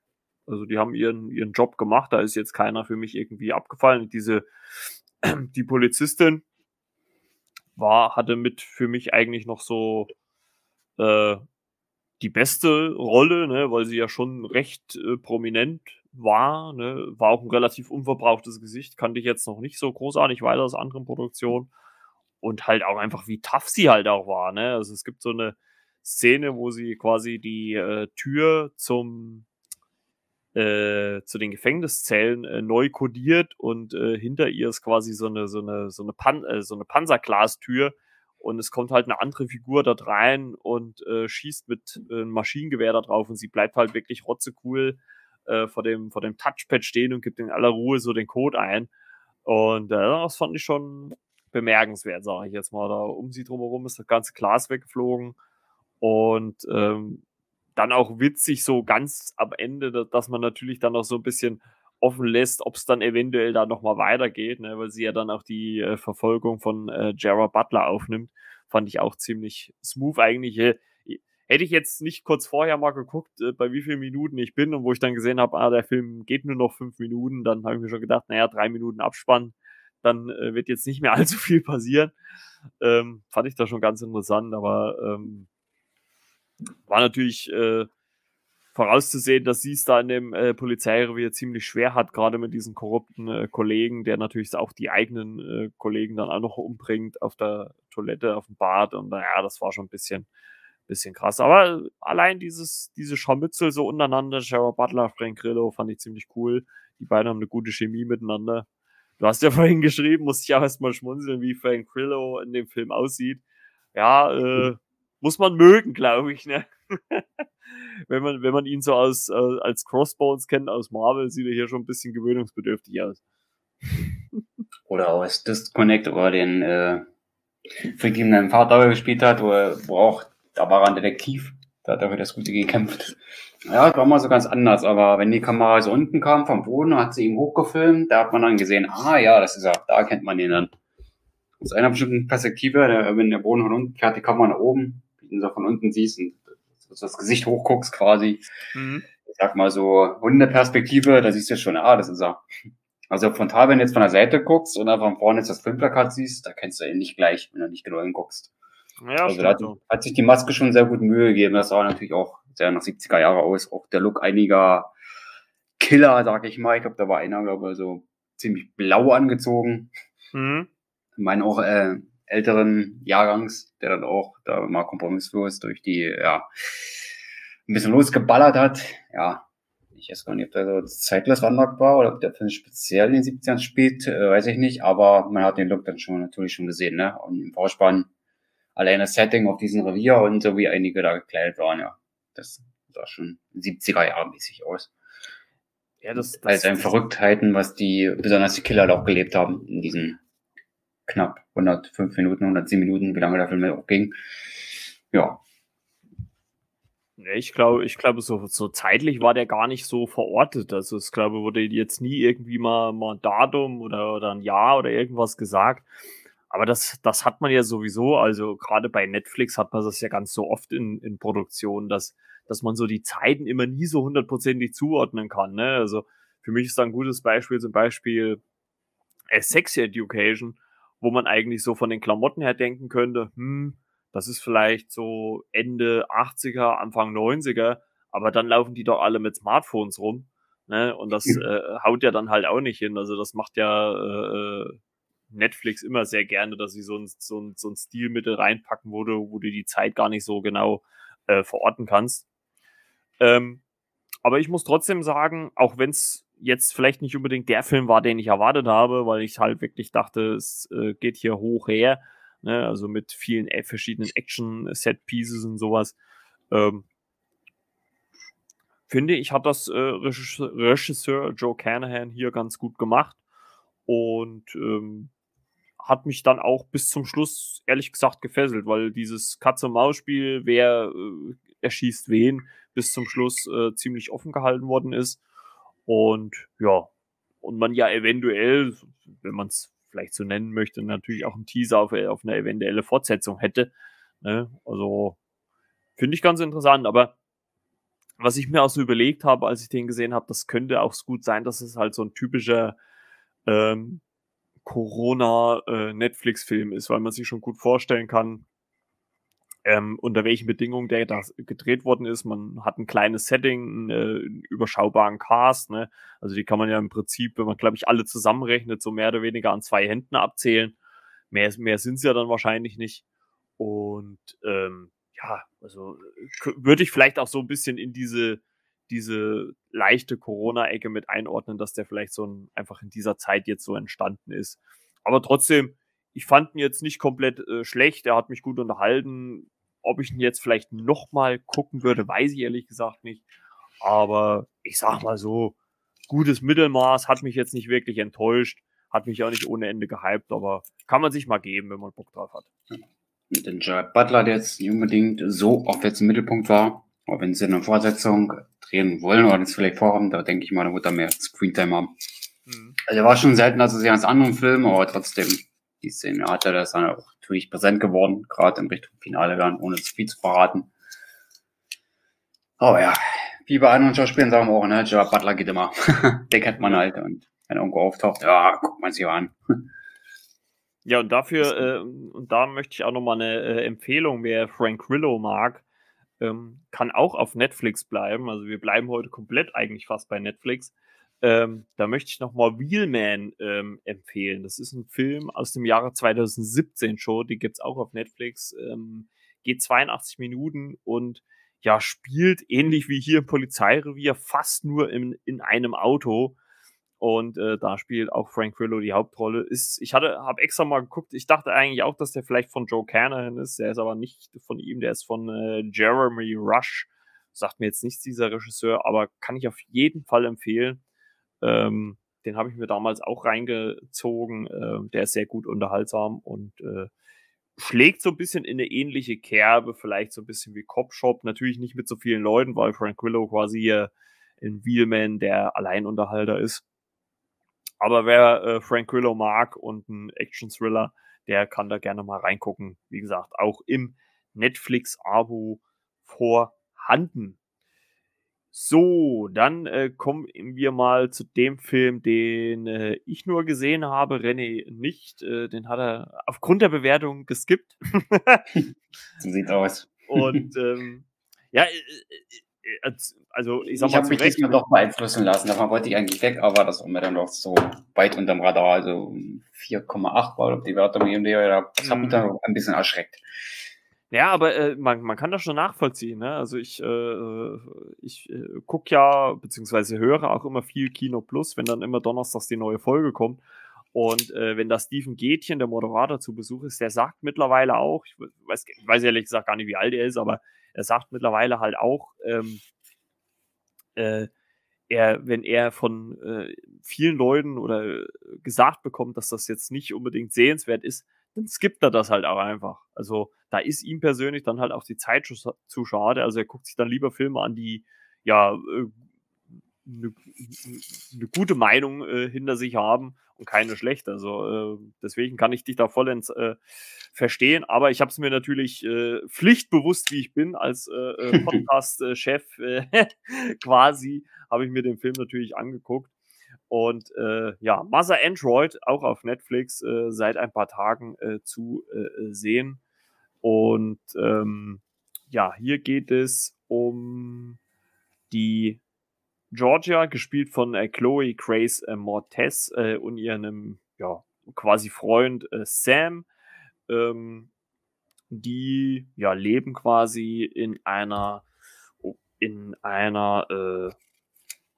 Also die haben ihren, ihren Job gemacht, da ist jetzt keiner für mich irgendwie abgefallen. Diese, die Polizistin war, hatte mit für mich eigentlich noch so äh, die beste Rolle, ne, weil sie ja schon recht äh, prominent war. Ne, war auch ein relativ unverbrauchtes Gesicht, kannte ich jetzt noch nicht so großartig weiter aus anderen Produktionen. Und halt auch einfach, wie tough sie halt auch war. Ne? Also es gibt so eine Szene, wo sie quasi die äh, Tür zum äh, zu den Gefängniszellen äh, neu kodiert und äh, hinter ihr ist quasi so eine so eine so eine, Pan äh, so eine Panzerglastür und es kommt halt eine andere Figur dort rein und äh, schießt mit einem Maschinengewehr da drauf und sie bleibt halt wirklich rotzecool vor dem vor dem Touchpad stehen und gibt in aller Ruhe so den Code ein und das fand ich schon bemerkenswert, sage ich jetzt mal. Da um sie drumherum ist das ganze Glas weggeflogen und ähm, dann auch witzig, so ganz am Ende, dass man natürlich dann auch so ein bisschen offen lässt, ob es dann eventuell da nochmal weitergeht, ne, weil sie ja dann auch die äh, Verfolgung von äh, Gerard Butler aufnimmt. Fand ich auch ziemlich smooth eigentlich. Äh, hätte ich jetzt nicht kurz vorher mal geguckt, äh, bei wie vielen Minuten ich bin und wo ich dann gesehen habe, ah, der Film geht nur noch fünf Minuten, dann habe ich mir schon gedacht, naja, drei Minuten Abspann, dann äh, wird jetzt nicht mehr allzu viel passieren. Ähm, fand ich da schon ganz interessant, aber ähm, war natürlich äh, vorauszusehen, dass sie es da in dem äh, Polizeirevier ziemlich schwer hat, gerade mit diesen korrupten äh, Kollegen, der natürlich auch die eigenen äh, Kollegen dann auch noch umbringt auf der Toilette, auf dem Bad. Und naja, das war schon ein bisschen, bisschen krass. Aber allein dieses, diese Scharmützel so untereinander, Shara Butler, Frank Grillo, fand ich ziemlich cool. Die beiden haben eine gute Chemie miteinander. Du hast ja vorhin geschrieben, musste ich auch erstmal schmunzeln, wie Frank Grillo in dem Film aussieht. Ja, äh, muss man mögen, glaube ich, ne? wenn man, wenn man ihn so aus, äh, als Crossbones kennt aus Marvel, sieht er hier schon ein bisschen gewöhnungsbedürftig aus. oder aus Disconnect oder den äh, vergebenen Vater gespielt hat, wo er, wo auch, da war er ein Detektiv, da hat er für das Gute gekämpft. Ja, war mal so ganz anders, aber wenn die Kamera so unten kam vom Boden, hat sie ihn hochgefilmt, da hat man dann gesehen, ah ja, das ist er, da kennt man ihn dann. Aus einer bestimmten Perspektive, der, wenn der Boden von unten fährt, die Kamera nach oben, ihn so von unten siehst und das Gesicht hochguckst quasi. Mhm. Ich sag mal so Hundeperspektive, da siehst du schon, ah, das ist er. Also frontal, wenn du jetzt von der Seite guckst oder von vorne jetzt das Filmplakat siehst, da kennst du ihn nicht gleich, wenn du nicht genau hinguckst. Ja, also da hat, hat, sich die Maske schon sehr gut Mühe gegeben. Das sah natürlich auch sehr nach 70er Jahre aus. Auch der Look einiger Killer, sag ich mal. Ich glaube, da war einer, glaube ich, so ziemlich blau angezogen. Mhm. Ich meine auch äh, älteren Jahrgangs, der dann auch da mal kompromisslos durch die, ja, ein bisschen losgeballert hat. Ja, ich weiß gar nicht, ob der so zeitlos Wanderk war oder ob der speziell in den 70ern spielt, äh, weiß ich nicht, aber man hat den Look dann schon natürlich schon gesehen, ne? Und im Vorspann alleine das Setting auf diesem Revier und so wie einige da gekleidet waren, ja. Das sah schon 70er Jahre mäßig aus. Ja, das, das als ein Verrücktheiten, was die, besonders die Killer auch gelebt haben in diesen knapp 105 Minuten, 110 Minuten, wie lange der Film auch ging. Ja. Ich glaube, ich glaube, so, so zeitlich war der gar nicht so verortet. Also ich glaube, wurde jetzt nie irgendwie mal, mal ein Datum oder, oder ein Jahr oder irgendwas gesagt. Aber das, das hat man ja sowieso, also gerade bei Netflix hat man das ja ganz so oft in, in Produktionen, dass, dass man so die Zeiten immer nie so hundertprozentig zuordnen kann. Ne? Also für mich ist da ein gutes Beispiel zum Beispiel A Sex Education wo man eigentlich so von den Klamotten her denken könnte, hm, das ist vielleicht so Ende 80er, Anfang 90er, aber dann laufen die doch alle mit Smartphones rum. Ne? Und das äh, haut ja dann halt auch nicht hin. Also das macht ja äh, Netflix immer sehr gerne, dass sie so ein, so ein, so ein Stilmittel reinpacken, wo du, wo du die Zeit gar nicht so genau äh, verorten kannst. Ähm, aber ich muss trotzdem sagen, auch wenn es jetzt vielleicht nicht unbedingt der Film war, den ich erwartet habe, weil ich halt wirklich dachte, es äh, geht hier hoch her, ne? also mit vielen äh, verschiedenen Action-Set-Pieces und sowas. Ähm, finde ich, hat das äh, Regisseur Joe Canahan hier ganz gut gemacht und ähm, hat mich dann auch bis zum Schluss ehrlich gesagt gefesselt, weil dieses Katze-Maus-Spiel, wer äh, erschießt wen, bis zum Schluss äh, ziemlich offen gehalten worden ist. Und ja, und man ja eventuell, wenn man es vielleicht so nennen möchte, natürlich auch einen Teaser auf, auf eine eventuelle Fortsetzung hätte. Ne? Also finde ich ganz interessant, aber was ich mir auch so überlegt habe, als ich den gesehen habe, das könnte auch gut sein, dass es halt so ein typischer ähm, Corona-Netflix-Film äh, ist, weil man sich schon gut vorstellen kann, ähm, unter welchen Bedingungen der da gedreht worden ist. Man hat ein kleines Setting, einen überschaubaren Cast. Ne? Also die kann man ja im Prinzip, wenn man, glaube ich, alle zusammenrechnet, so mehr oder weniger an zwei Händen abzählen. Mehr, mehr sind es ja dann wahrscheinlich nicht. Und ähm, ja, also würde ich vielleicht auch so ein bisschen in diese, diese leichte Corona-Ecke mit einordnen, dass der vielleicht so ein, einfach in dieser Zeit jetzt so entstanden ist. Aber trotzdem, ich fand ihn jetzt nicht komplett äh, schlecht. Er hat mich gut unterhalten. Ob ich ihn jetzt vielleicht nochmal gucken würde, weiß ich ehrlich gesagt nicht. Aber ich sag mal so, gutes Mittelmaß, hat mich jetzt nicht wirklich enttäuscht, hat mich auch nicht ohne Ende gehypt, aber kann man sich mal geben, wenn man Bock drauf hat. Mit den Jared Butler, der jetzt nicht unbedingt so oft jetzt im Mittelpunkt war, aber wenn sie eine Fortsetzung drehen wollen oder das vielleicht vorhaben, da denke ich mal, da wird er mehr Screentime haben. Mhm. Also er war schon selten, also sehr als anderen Filmen, aber trotzdem die Szene hat er das dann auch natürlich präsent geworden, gerade in Richtung Finale dann, ohne zu viel zu verraten. Aber ja, wie bei anderen Schauspielern sagen wir auch, ne, Gerard Butler geht immer. Den kennt man halt und wenn irgendwo auftaucht, ja, guckt man sich an. ja, und dafür, äh, und da möchte ich auch nochmal eine äh, Empfehlung, wer Frank Grillo mag, ähm, kann auch auf Netflix bleiben. Also wir bleiben heute komplett eigentlich fast bei Netflix. Ähm, da möchte ich nochmal Wheelman ähm, empfehlen. Das ist ein Film aus dem Jahre 2017 schon. Die gibt's auch auf Netflix. Ähm, geht 82 Minuten und ja, spielt ähnlich wie hier im Polizeirevier fast nur in, in einem Auto. Und äh, da spielt auch Frank Grillo die Hauptrolle. Ist, ich hatte, habe extra mal geguckt. Ich dachte eigentlich auch, dass der vielleicht von Joe Canahan ist. Der ist aber nicht von ihm. Der ist von äh, Jeremy Rush. Sagt mir jetzt nichts dieser Regisseur, aber kann ich auf jeden Fall empfehlen. Ähm, den habe ich mir damals auch reingezogen. Äh, der ist sehr gut unterhaltsam und äh, schlägt so ein bisschen in eine ähnliche Kerbe, vielleicht so ein bisschen wie Cop Shop. Natürlich nicht mit so vielen Leuten, weil Frank Willow quasi hier in Wheelman der Alleinunterhalter ist. Aber wer äh, Frank Willow mag und ein Action-Thriller, der kann da gerne mal reingucken. Wie gesagt, auch im Netflix-Abo vorhanden. So, dann äh, kommen wir mal zu dem Film, den äh, ich nur gesehen habe, René nicht. Äh, den hat er aufgrund der Bewertung geskippt. so sieht's aus. Und ähm, ja, äh, äh, äh, also ich sag ich mal, ich habe mich diesmal doch beeinflussen lassen. Davon wollte ich eigentlich weg, aber das war mir dann doch so weit unterm Radar. Also 4,8 war die Wertung hier und der. Das hat mich mhm. dann ein bisschen erschreckt. Ja, aber äh, man, man kann das schon nachvollziehen. Ne? Also ich, äh, ich äh, gucke ja, beziehungsweise höre auch immer viel Kino Plus, wenn dann immer donnerstags die neue Folge kommt. Und äh, wenn da Steven Gätchen, der Moderator, zu Besuch ist, der sagt mittlerweile auch, ich weiß, ich weiß ehrlich gesagt gar nicht, wie alt er ist, aber er sagt mittlerweile halt auch, ähm, äh, er, wenn er von äh, vielen Leuten oder gesagt bekommt, dass das jetzt nicht unbedingt sehenswert ist, dann skippt er das halt auch einfach. Also da ist ihm persönlich dann halt auch die Zeit zu schade. Also er guckt sich dann lieber Filme an, die ja eine äh, ne gute Meinung äh, hinter sich haben und keine schlechte. Also äh, deswegen kann ich dich da vollends äh, verstehen. Aber ich habe es mir natürlich äh, pflichtbewusst, wie ich bin, als äh, Podcast-Chef quasi, habe ich mir den Film natürlich angeguckt. Und ja, Mother Android, auch auf Netflix, seit ein paar Tagen zu sehen. Und ähm, ja, hier geht es um die Georgia, gespielt von äh, Chloe Grace äh, Mortez äh, und ihrem ja, quasi Freund äh, Sam. Ähm, die ja leben quasi in einer in einer äh,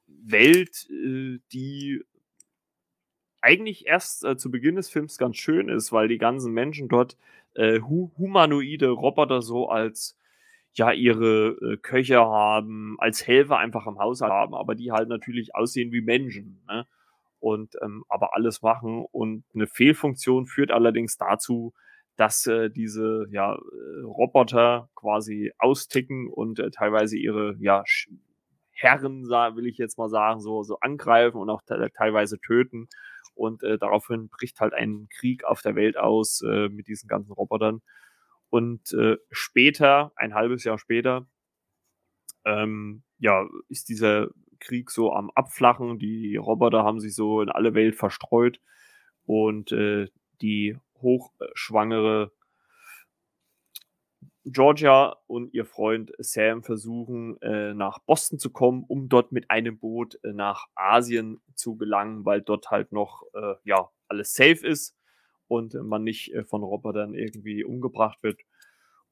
Welt, äh, die eigentlich erst zu Beginn des Films ganz schön ist, weil die ganzen Menschen dort äh, hu humanoide Roboter so als ja ihre äh, Köche haben, als Helfer einfach im Haus haben, aber die halt natürlich aussehen wie Menschen, ne? Und ähm, aber alles machen und eine Fehlfunktion führt allerdings dazu, dass äh, diese ja äh, Roboter quasi austicken und äh, teilweise ihre ja Herren, will ich jetzt mal sagen, so, so angreifen und auch te teilweise töten. Und äh, daraufhin bricht halt ein Krieg auf der Welt aus äh, mit diesen ganzen Robotern. Und äh, später, ein halbes Jahr später, ähm, ja, ist dieser Krieg so am Abflachen. Die Roboter haben sich so in alle Welt verstreut. und äh, die hochschwangere Georgia und ihr Freund Sam versuchen, äh, nach Boston zu kommen, um dort mit einem Boot äh, nach Asien zu gelangen, weil dort halt noch äh, ja alles safe ist und man nicht äh, von Robotern irgendwie umgebracht wird.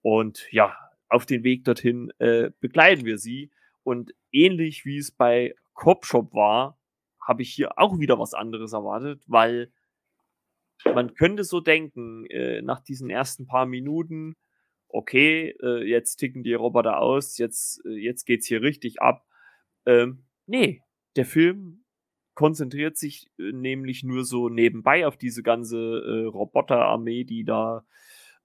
Und ja, auf den Weg dorthin äh, begleiten wir sie. Und ähnlich wie es bei Cop Shop war, habe ich hier auch wieder was anderes erwartet, weil man könnte so denken, äh, nach diesen ersten paar Minuten, okay, äh, jetzt ticken die Roboter aus, jetzt, äh, jetzt geht's hier richtig ab. Ähm, nee, der Film konzentriert sich äh, nämlich nur so nebenbei auf diese ganze äh, Roboterarmee, die da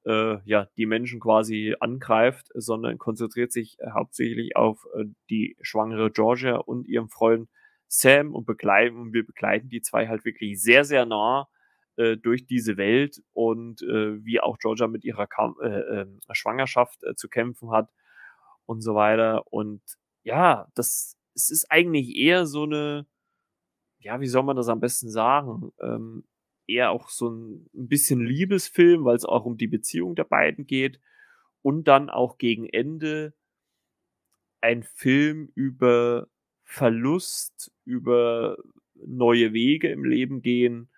äh, ja die Menschen quasi angreift, sondern konzentriert sich äh, hauptsächlich auf äh, die schwangere Georgia und ihren Freund Sam und begleiten und wir begleiten die zwei halt wirklich sehr sehr nah äh, durch diese Welt und äh, wie auch Georgia mit ihrer Kam äh, äh, Schwangerschaft äh, zu kämpfen hat und so weiter. Und ja, das es ist eigentlich eher so eine, ja, wie soll man das am besten sagen? Ähm, eher auch so ein, ein bisschen Liebesfilm, weil es auch um die Beziehung der beiden geht. Und dann auch gegen Ende ein Film über Verlust, über neue Wege im Leben gehen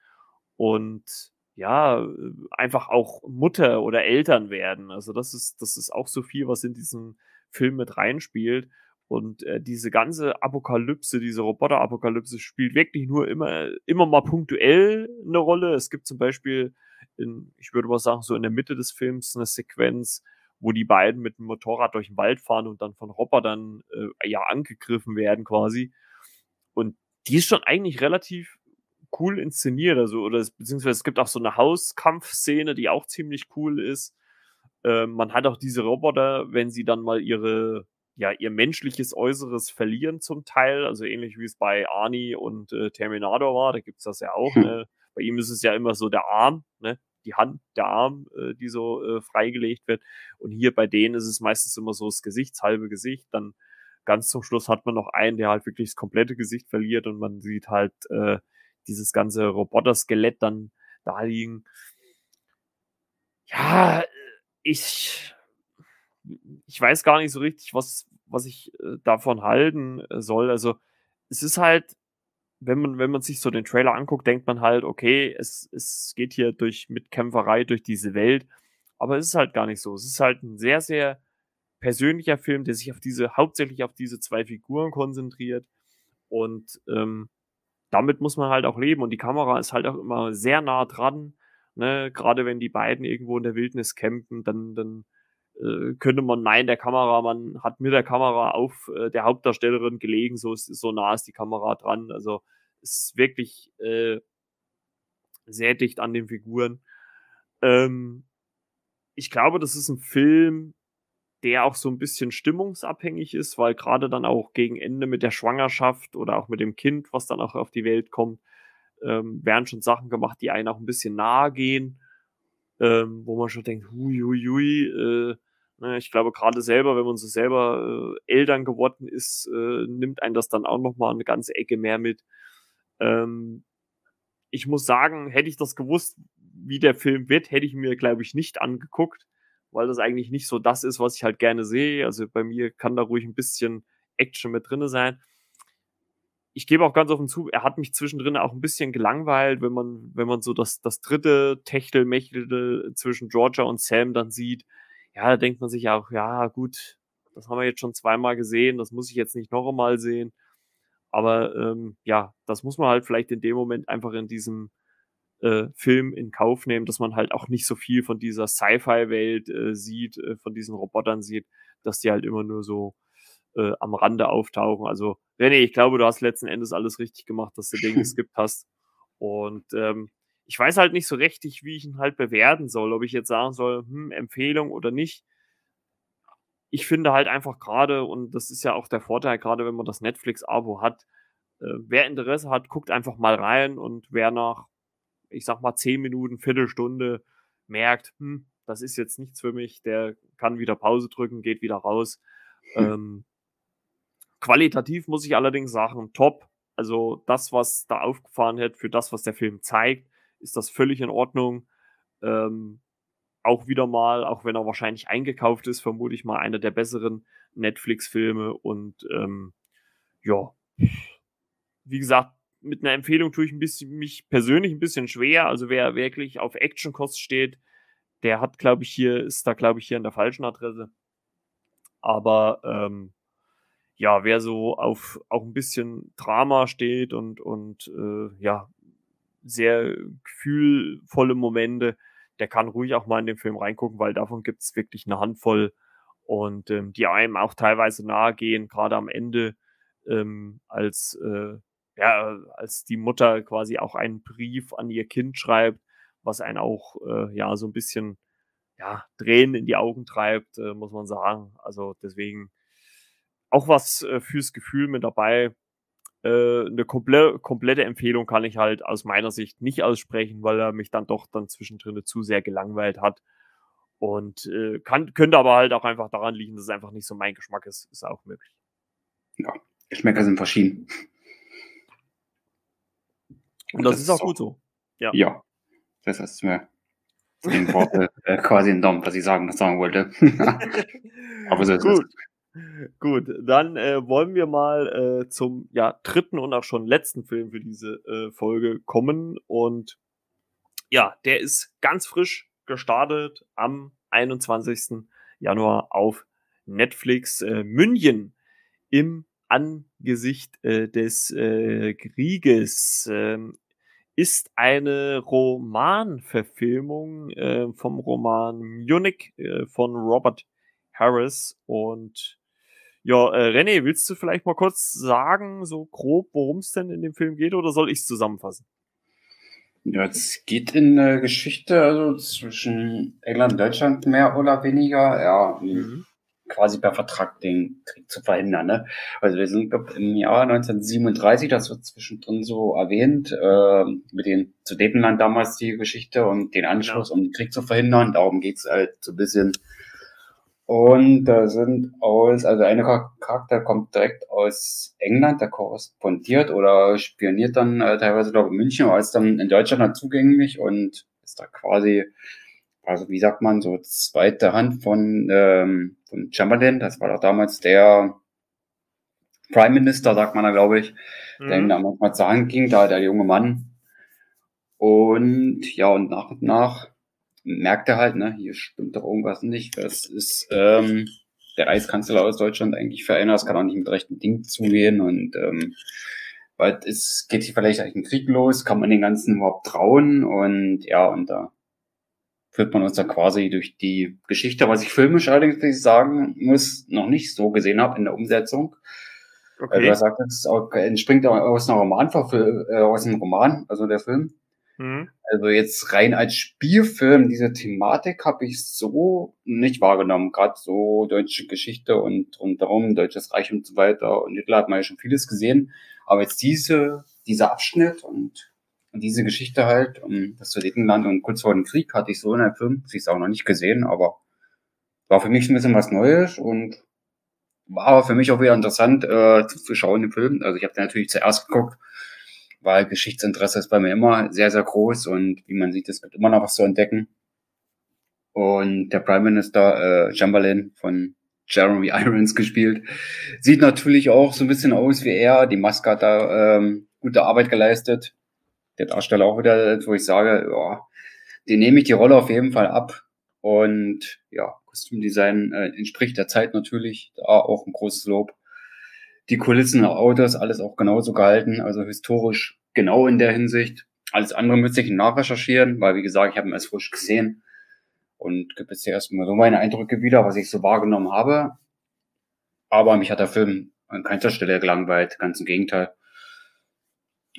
und ja, einfach auch Mutter oder Eltern werden. Also das ist, das ist auch so viel, was in diesen Film mit reinspielt. Und äh, diese ganze Apokalypse, diese Roboter-Apokalypse spielt wirklich nur immer, immer mal punktuell eine Rolle. Es gibt zum Beispiel, in, ich würde mal sagen, so in der Mitte des Films eine Sequenz, wo die beiden mit dem Motorrad durch den Wald fahren und dann von Robotern äh, ja angegriffen werden quasi. Und die ist schon eigentlich relativ cool inszeniert, also, oder es, beziehungsweise es gibt auch so eine Hauskampfszene, die auch ziemlich cool ist. Ähm, man hat auch diese Roboter, wenn sie dann mal ihre, ja, ihr menschliches Äußeres verlieren zum Teil, also ähnlich wie es bei Arnie und äh, Terminator war, da gibt's das ja auch. Hm. Ne? Bei ihm ist es ja immer so der Arm, ne? die Hand, der Arm, äh, die so äh, freigelegt wird. Und hier bei denen ist es meistens immer so das Gesicht, das halbe Gesicht. Dann ganz zum Schluss hat man noch einen, der halt wirklich das komplette Gesicht verliert und man sieht halt äh, dieses ganze Roboter-Skelett dann da liegen. Ja, ich, ich weiß gar nicht so richtig, was, was ich äh, davon halten äh, soll. Also, es ist halt, wenn man, wenn man sich so den Trailer anguckt, denkt man halt, okay, es, es geht hier durch Mitkämpferei durch diese Welt. Aber es ist halt gar nicht so. Es ist halt ein sehr, sehr persönlicher Film, der sich auf diese, hauptsächlich auf diese zwei Figuren konzentriert. Und ähm, damit muss man halt auch leben und die Kamera ist halt auch immer sehr nah dran. Ne? Gerade wenn die beiden irgendwo in der Wildnis campen, dann, dann äh, könnte man meinen, der Kameramann hat mit der Kamera auf äh, der Hauptdarstellerin gelegen, so, so nah ist die Kamera dran. Also ist wirklich äh, sehr dicht an den Figuren. Ähm, ich glaube, das ist ein Film, der auch so ein bisschen stimmungsabhängig ist, weil gerade dann auch gegen Ende mit der Schwangerschaft oder auch mit dem Kind, was dann auch auf die Welt kommt, ähm, werden schon Sachen gemacht, die einen auch ein bisschen nahe gehen, ähm, wo man schon denkt, hui, hui, hui, äh, ne, ich glaube gerade selber, wenn man so selber äh, Eltern geworden ist, äh, nimmt einen das dann auch nochmal eine ganze Ecke mehr mit. Ähm, ich muss sagen, hätte ich das gewusst, wie der Film wird, hätte ich mir, glaube ich, nicht angeguckt weil das eigentlich nicht so das ist, was ich halt gerne sehe. Also bei mir kann da ruhig ein bisschen Action mit drin sein. Ich gebe auch ganz offen zu, er hat mich zwischendrin auch ein bisschen gelangweilt, wenn man, wenn man so das, das dritte Techtelmechtel zwischen Georgia und Sam dann sieht. Ja, da denkt man sich auch, ja, gut, das haben wir jetzt schon zweimal gesehen, das muss ich jetzt nicht noch einmal sehen. Aber ähm, ja, das muss man halt vielleicht in dem Moment einfach in diesem äh, Film in Kauf nehmen, dass man halt auch nicht so viel von dieser Sci-Fi-Welt äh, sieht, äh, von diesen Robotern sieht, dass die halt immer nur so äh, am Rande auftauchen. Also, René, ich glaube, du hast letzten Endes alles richtig gemacht, dass du den geskippt hast. Und ähm, ich weiß halt nicht so richtig, wie ich ihn halt bewerten soll, ob ich jetzt sagen soll, hm, Empfehlung oder nicht. Ich finde halt einfach gerade, und das ist ja auch der Vorteil, gerade wenn man das Netflix-Abo hat, äh, wer Interesse hat, guckt einfach mal rein und wer nach ich sag mal, zehn Minuten, Viertelstunde merkt, hm, das ist jetzt nichts für mich, der kann wieder Pause drücken, geht wieder raus. Hm. Ähm, qualitativ muss ich allerdings sagen, top. Also das, was da aufgefahren wird, für das, was der Film zeigt, ist das völlig in Ordnung. Ähm, auch wieder mal, auch wenn er wahrscheinlich eingekauft ist, vermute ich mal einer der besseren Netflix-Filme und ähm, ja, wie gesagt, mit einer Empfehlung tue ich ein bisschen, mich persönlich ein bisschen schwer. Also wer wirklich auf Action-Kost steht, der hat, glaube ich, hier, ist da, glaube ich, hier an der falschen Adresse. Aber ähm, ja, wer so auf auch ein bisschen Drama steht und, und äh, ja, sehr gefühlvolle Momente, der kann ruhig auch mal in den Film reingucken, weil davon gibt es wirklich eine Handvoll und ähm, die einem auch teilweise nahe gehen, gerade am Ende, ähm, als, äh, ja, als die Mutter quasi auch einen Brief an ihr Kind schreibt, was einen auch äh, ja so ein bisschen ja, Tränen in die Augen treibt, äh, muss man sagen. Also deswegen auch was äh, fürs Gefühl mit dabei. Äh, eine komple komplette Empfehlung kann ich halt aus meiner Sicht nicht aussprechen, weil er mich dann doch dann zwischendrin zu sehr gelangweilt hat. Und äh, kann, könnte aber halt auch einfach daran liegen, dass es einfach nicht so mein Geschmack ist. Ist auch möglich. Ja, Geschmäcker sind verschieden. Und, Und das, das, ist auch gut so. Ja. ja. Das du mir den Worte äh, quasi entnommen, was ich sagen, sagen wollte. aber so ist gut. es. Gut, dann äh, wollen wir mal äh, zum ja, dritten und auch schon letzten Film für diese äh, Folge kommen. Und ja, der ist ganz frisch gestartet am 21. Januar auf Netflix äh, München im Angesicht äh, des äh, Krieges. Ähm, ist eine Romanverfilmung äh, vom Roman Munich äh, von Robert Harris und ja, äh, René, willst du vielleicht mal kurz sagen, so grob, worum es denn in dem Film geht, oder soll ich es zusammenfassen? Ja, es geht in der Geschichte also zwischen England und Deutschland mehr oder weniger, ja, mhm. Quasi per Vertrag den Krieg zu verhindern. Ne? Also wir sind glaub, im Jahr 1937, das wird zwischendrin so erwähnt, äh, mit den Sudetenland damals die Geschichte und den Anschluss, ja. um den Krieg zu verhindern. Darum geht's halt so ein bisschen und da sind aus, also eine Charakter kommt direkt aus England, der korrespondiert oder spioniert dann äh, teilweise, glaube ich, in München, aber ist dann in Deutschland dann zugänglich und ist da quasi, also wie sagt man, so zweite Hand von, ähm, von Chamberlain. Das war doch damals der Prime Minister, sagt man da, glaube ich, mhm. der ihm da manchmal zur Hand ging, da der junge Mann. Und ja, und nach und nach merkt er halt, ne, hier stimmt doch irgendwas nicht. Das ist ähm, der Eiskanzler aus Deutschland eigentlich für einer, das kann auch nicht mit rechten Ding zugehen und ähm, weil es geht hier vielleicht eigentlich ein Krieg los, kann man den Ganzen überhaupt trauen und ja, und da führt man uns da quasi durch die Geschichte, was ich filmisch allerdings sagen muss, noch nicht so gesehen habe in der Umsetzung. Okay. Also er sagt, es entspringt aus einer Roman, äh, aus einem Roman, also der Film. Mhm. Also jetzt rein als Spielfilm, diese Thematik habe ich so nicht wahrgenommen. Gerade so deutsche Geschichte und, und darum, Deutsches Reich und so weiter. Und Hitler hat man ja schon vieles gesehen. Aber jetzt diese, dieser Abschnitt und, und diese Geschichte halt, um das Sudetenland und kurz vor dem Krieg hatte ich so in einem Film, sie ist auch noch nicht gesehen, aber war für mich ein bisschen was Neues und war für mich auch wieder interessant äh, zu schauen im Film. Also ich habe natürlich zuerst geguckt, weil Geschichtsinteresse ist bei mir immer sehr, sehr groß und wie man sieht, es gibt immer noch was zu entdecken. Und der Prime Minister äh, Chamberlain von Jeremy Irons gespielt. Sieht natürlich auch so ein bisschen aus wie er. Die Maske hat da ähm, gute Arbeit geleistet. Der Darsteller auch wieder, wo ich sage, ja, den nehme ich die Rolle auf jeden Fall ab. Und ja, Kostümdesign äh, entspricht der Zeit natürlich. Da auch ein großes Lob die Kulissen, Autos, alles auch genauso gehalten, also historisch genau in der Hinsicht. Alles andere müsste ich nachrecherchieren, weil wie gesagt, ich habe ihn erst frisch gesehen und gibt jetzt hier erstmal so meine Eindrücke wieder, was ich so wahrgenommen habe. Aber mich hat der Film an keiner Stelle gelangweilt, ganz im Gegenteil.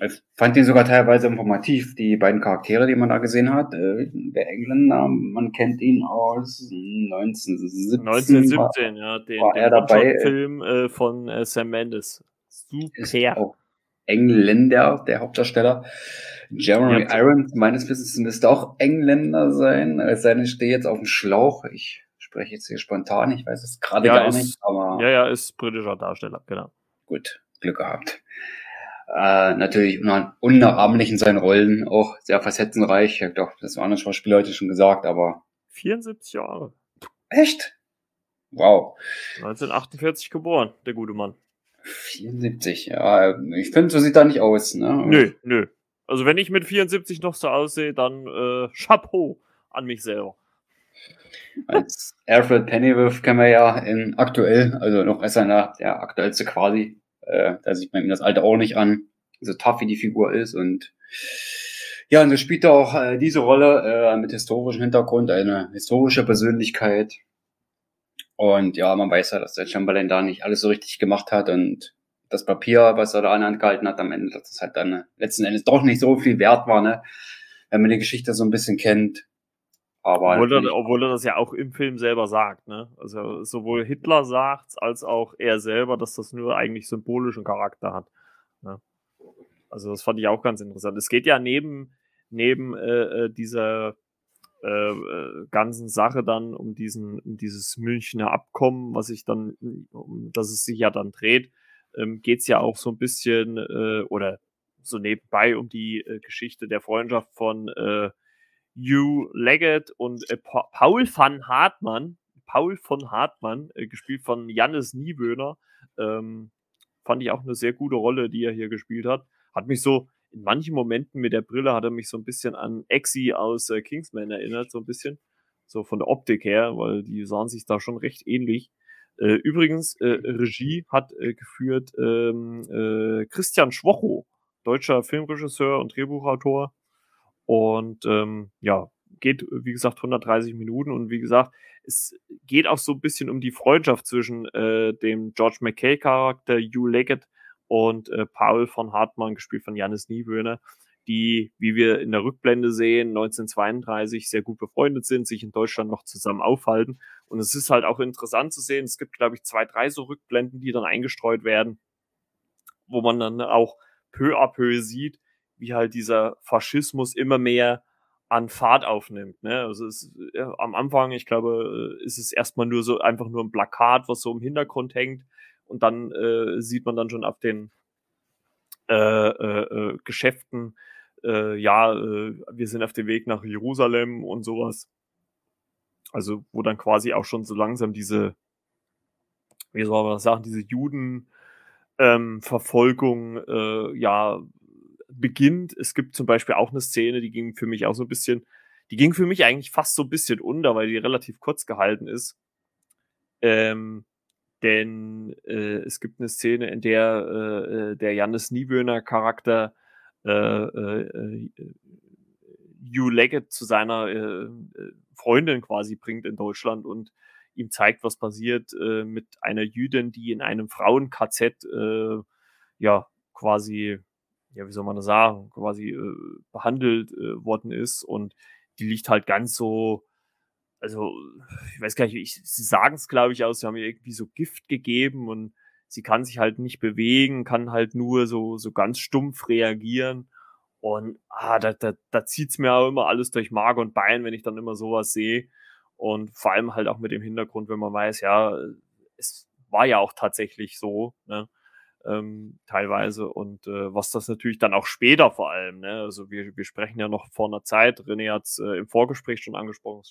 Ich fand ihn sogar teilweise informativ, die beiden Charaktere, die man da gesehen hat. Äh, der Engländer, man kennt ihn aus 1917. 1917, ja, den, war den er dabei. Film äh, von äh, Sam Mendes. Super. Engländer, der Hauptdarsteller. Jeremy ja. Irons, meines Wissens müsste auch Engländer sein. Es sei denn, ich stehe jetzt auf dem Schlauch. Ich spreche jetzt hier spontan, ich weiß es gerade ja, gar ist, nicht. Aber ja, ja, ist britischer Darsteller, genau. Gut, Glück gehabt. Äh, natürlich unnachahmlich in seinen Rollen, auch sehr facettenreich. Ich doch, das waren andere Schauspieler heute schon gesagt, aber. 74 Jahre. Echt? Wow. 1948 geboren, der gute Mann. 74, ja. Ich finde, so sieht er nicht aus, ne? Nö, nö. Also wenn ich mit 74 noch so aussehe, dann äh, Chapeau an mich selber. Als Alfred Pennyworth kennen wir ja in aktuell, also noch als einer der aktuellste quasi. Äh, da sieht man ihm das Alter auch nicht an, so tough wie die Figur ist und ja, und so spielt er auch äh, diese Rolle äh, mit historischem Hintergrund, eine historische Persönlichkeit. Und ja, man weiß ja, dass der Chamberlain da nicht alles so richtig gemacht hat und das Papier, was er da an Hand gehalten hat, am Ende, dass es halt dann äh, letzten Endes doch nicht so viel wert war, ne? Wenn man die Geschichte so ein bisschen kennt. Aber obwohl er, obwohl er das ja auch im Film selber sagt, ne? Also sowohl Hitler sagt als auch er selber, dass das nur eigentlich symbolischen Charakter hat. Ne? Also das fand ich auch ganz interessant. Es geht ja neben, neben äh, äh dieser äh, äh, ganzen Sache dann um diesen, um dieses Münchner Abkommen, was sich dann, um das es sich ja dann dreht, ähm, geht es ja auch so ein bisschen äh, oder so nebenbei um die äh, Geschichte der Freundschaft von äh, Hugh Leggett und äh, pa Paul van Hartmann, Paul von Hartmann, äh, gespielt von Jannis Niewöhner. Ähm, fand ich auch eine sehr gute Rolle, die er hier gespielt hat. Hat mich so in manchen Momenten mit der Brille hat er mich so ein bisschen an Exi aus äh, Kingsman erinnert, so ein bisschen. So von der Optik her, weil die sahen sich da schon recht ähnlich. Äh, übrigens, äh, Regie hat äh, geführt ähm, äh, Christian Schwocho, deutscher Filmregisseur und Drehbuchautor. Und ähm, ja, geht, wie gesagt, 130 Minuten und wie gesagt, es geht auch so ein bisschen um die Freundschaft zwischen äh, dem George McKay-Charakter Hugh Leggett und äh, Paul von Hartmann, gespielt von Janis Niewöhner, die, wie wir in der Rückblende sehen, 1932 sehr gut befreundet sind, sich in Deutschland noch zusammen aufhalten. Und es ist halt auch interessant zu sehen, es gibt, glaube ich, zwei, drei so Rückblenden, die dann eingestreut werden, wo man dann auch peu à peu sieht, wie halt dieser Faschismus immer mehr an Fahrt aufnimmt. Ne? Also es, ja, am Anfang, ich glaube, äh, ist es erstmal nur so einfach nur ein Plakat, was so im Hintergrund hängt. Und dann äh, sieht man dann schon auf den äh, äh, äh Geschäften, äh, ja, wir sind auf dem Weg nach Jerusalem und sowas. Also, wo dann quasi auch schon so langsam diese, wie soll man das sagen, diese Judenverfolgung, ähm, ja, beginnt. Es gibt zum Beispiel auch eine Szene, die ging für mich auch so ein bisschen, die ging für mich eigentlich fast so ein bisschen unter, weil die relativ kurz gehalten ist. Ähm, denn äh, es gibt eine Szene, in der äh, äh der Jannis Niewöhner Charakter äh, äh, äh, Hugh Leggett zu seiner äh, Freundin quasi bringt in Deutschland und ihm zeigt, was passiert äh, mit einer Jüdin, die in einem Frauen-KZ äh, ja quasi ja, wie soll man das sagen, quasi äh, behandelt äh, worden ist und die liegt halt ganz so, also ich weiß gar nicht, ich, sie sagen es glaube ich aus, sie haben ihr irgendwie so Gift gegeben und sie kann sich halt nicht bewegen, kann halt nur so, so ganz stumpf reagieren und ah, da, da, da zieht's mir auch immer alles durch Mark und Bein, wenn ich dann immer sowas sehe und vor allem halt auch mit dem Hintergrund, wenn man weiß, ja, es war ja auch tatsächlich so, ne? Ähm, teilweise und äh, was das natürlich dann auch später vor allem, ne? also wir, wir sprechen ja noch vor einer Zeit, René hat es äh, im Vorgespräch schon angesprochen,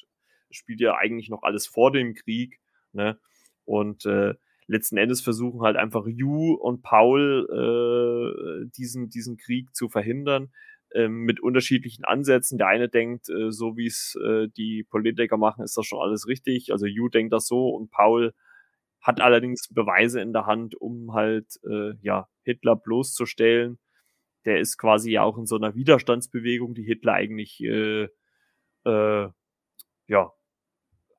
es spielt ja eigentlich noch alles vor dem Krieg ne? und äh, letzten Endes versuchen halt einfach Yu und Paul äh, diesen, diesen Krieg zu verhindern ähm, mit unterschiedlichen Ansätzen. Der eine denkt, äh, so wie es äh, die Politiker machen, ist das schon alles richtig. Also Yu denkt das so und Paul hat allerdings Beweise in der Hand, um halt äh, ja Hitler bloßzustellen. Der ist quasi ja auch in so einer Widerstandsbewegung, die Hitler eigentlich äh, äh, ja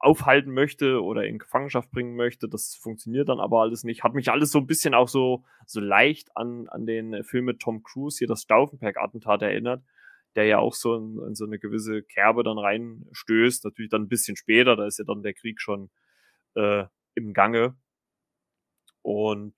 aufhalten möchte oder in Gefangenschaft bringen möchte. Das funktioniert dann aber alles nicht. Hat mich alles so ein bisschen auch so, so leicht an, an den Film mit Tom Cruise, hier das Stauffenberg-Attentat erinnert, der ja auch so in, in, so eine gewisse Kerbe dann reinstößt. Natürlich dann ein bisschen später, da ist ja dann der Krieg schon äh, im Gange. Und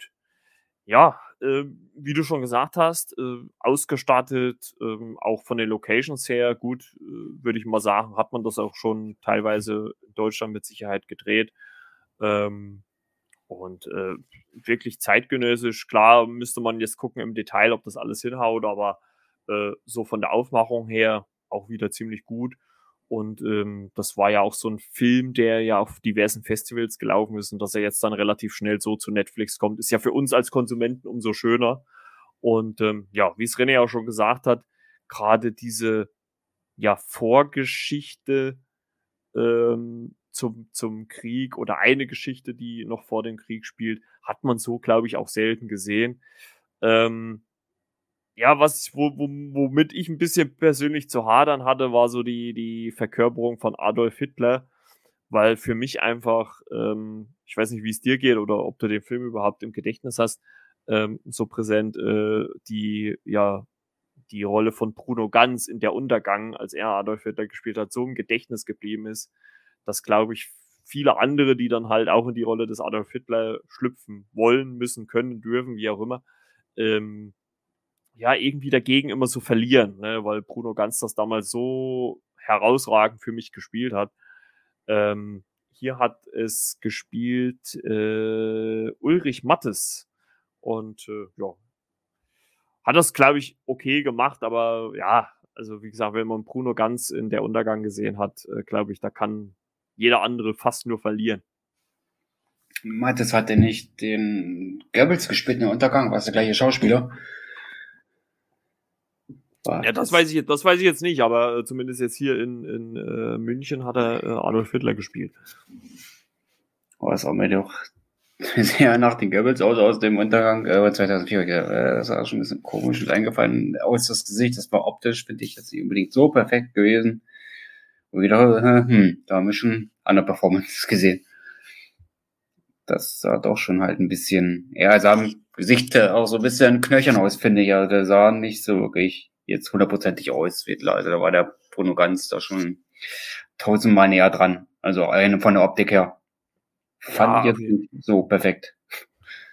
ja, äh, wie du schon gesagt hast, äh, ausgestattet, äh, auch von den Locations her, gut, äh, würde ich mal sagen, hat man das auch schon teilweise in Deutschland mit Sicherheit gedreht. Ähm, Und äh, wirklich zeitgenössisch, klar müsste man jetzt gucken im Detail, ob das alles hinhaut, aber äh, so von der Aufmachung her auch wieder ziemlich gut. Und ähm, das war ja auch so ein Film, der ja auf diversen Festivals gelaufen ist und dass er jetzt dann relativ schnell so zu Netflix kommt, ist ja für uns als Konsumenten umso schöner. Und ähm, ja, wie es René auch schon gesagt hat, gerade diese ja Vorgeschichte ähm, zum, zum Krieg oder eine Geschichte, die noch vor dem Krieg spielt, hat man so, glaube ich, auch selten gesehen. Ähm, ja, was, wo, wo, womit ich ein bisschen persönlich zu hadern hatte, war so die, die Verkörperung von Adolf Hitler, weil für mich einfach, ähm, ich weiß nicht, wie es dir geht oder ob du den Film überhaupt im Gedächtnis hast, ähm, so präsent, äh, die, ja, die Rolle von Bruno Ganz in der Untergang, als er Adolf Hitler gespielt hat, so im Gedächtnis geblieben ist, dass, glaube ich, viele andere, die dann halt auch in die Rolle des Adolf Hitler schlüpfen wollen, müssen, können, dürfen, wie auch immer, ähm, ja, irgendwie dagegen immer so verlieren, ne? weil Bruno Ganz das damals so herausragend für mich gespielt hat. Ähm, hier hat es gespielt äh, Ulrich Mattes und äh, ja, hat das, glaube ich, okay gemacht, aber ja, also wie gesagt, wenn man Bruno Ganz in der Untergang gesehen hat, äh, glaube ich, da kann jeder andere fast nur verlieren. Mattes hat er nicht den Goebbels gespielt in der Untergang? War es der gleiche Schauspieler? War ja, das weiß ich, das weiß ich jetzt nicht, aber äh, zumindest jetzt hier in, in äh, München hat er äh, Adolf Hitler gespielt. Oh, das sah mir doch sehr nach den Goebbels aus, aus dem Untergang äh, 2004. Äh, das sah schon ein bisschen komisch und eingefallen aus das Gesicht. Das war optisch, finde ich, jetzt nicht unbedingt so perfekt gewesen. Und wieder, äh, hm, da haben wir schon andere Performances gesehen. Das sah doch schon halt ein bisschen, ja, sah im Gesicht auch so ein bisschen knöchern aus, finde ich. Also der sah nicht so wirklich jetzt hundertprozentig aus. Also da war der Bruno Ganz da schon tausendmal näher dran. Also eine von der Optik her. Fand ja, ich jetzt so perfekt.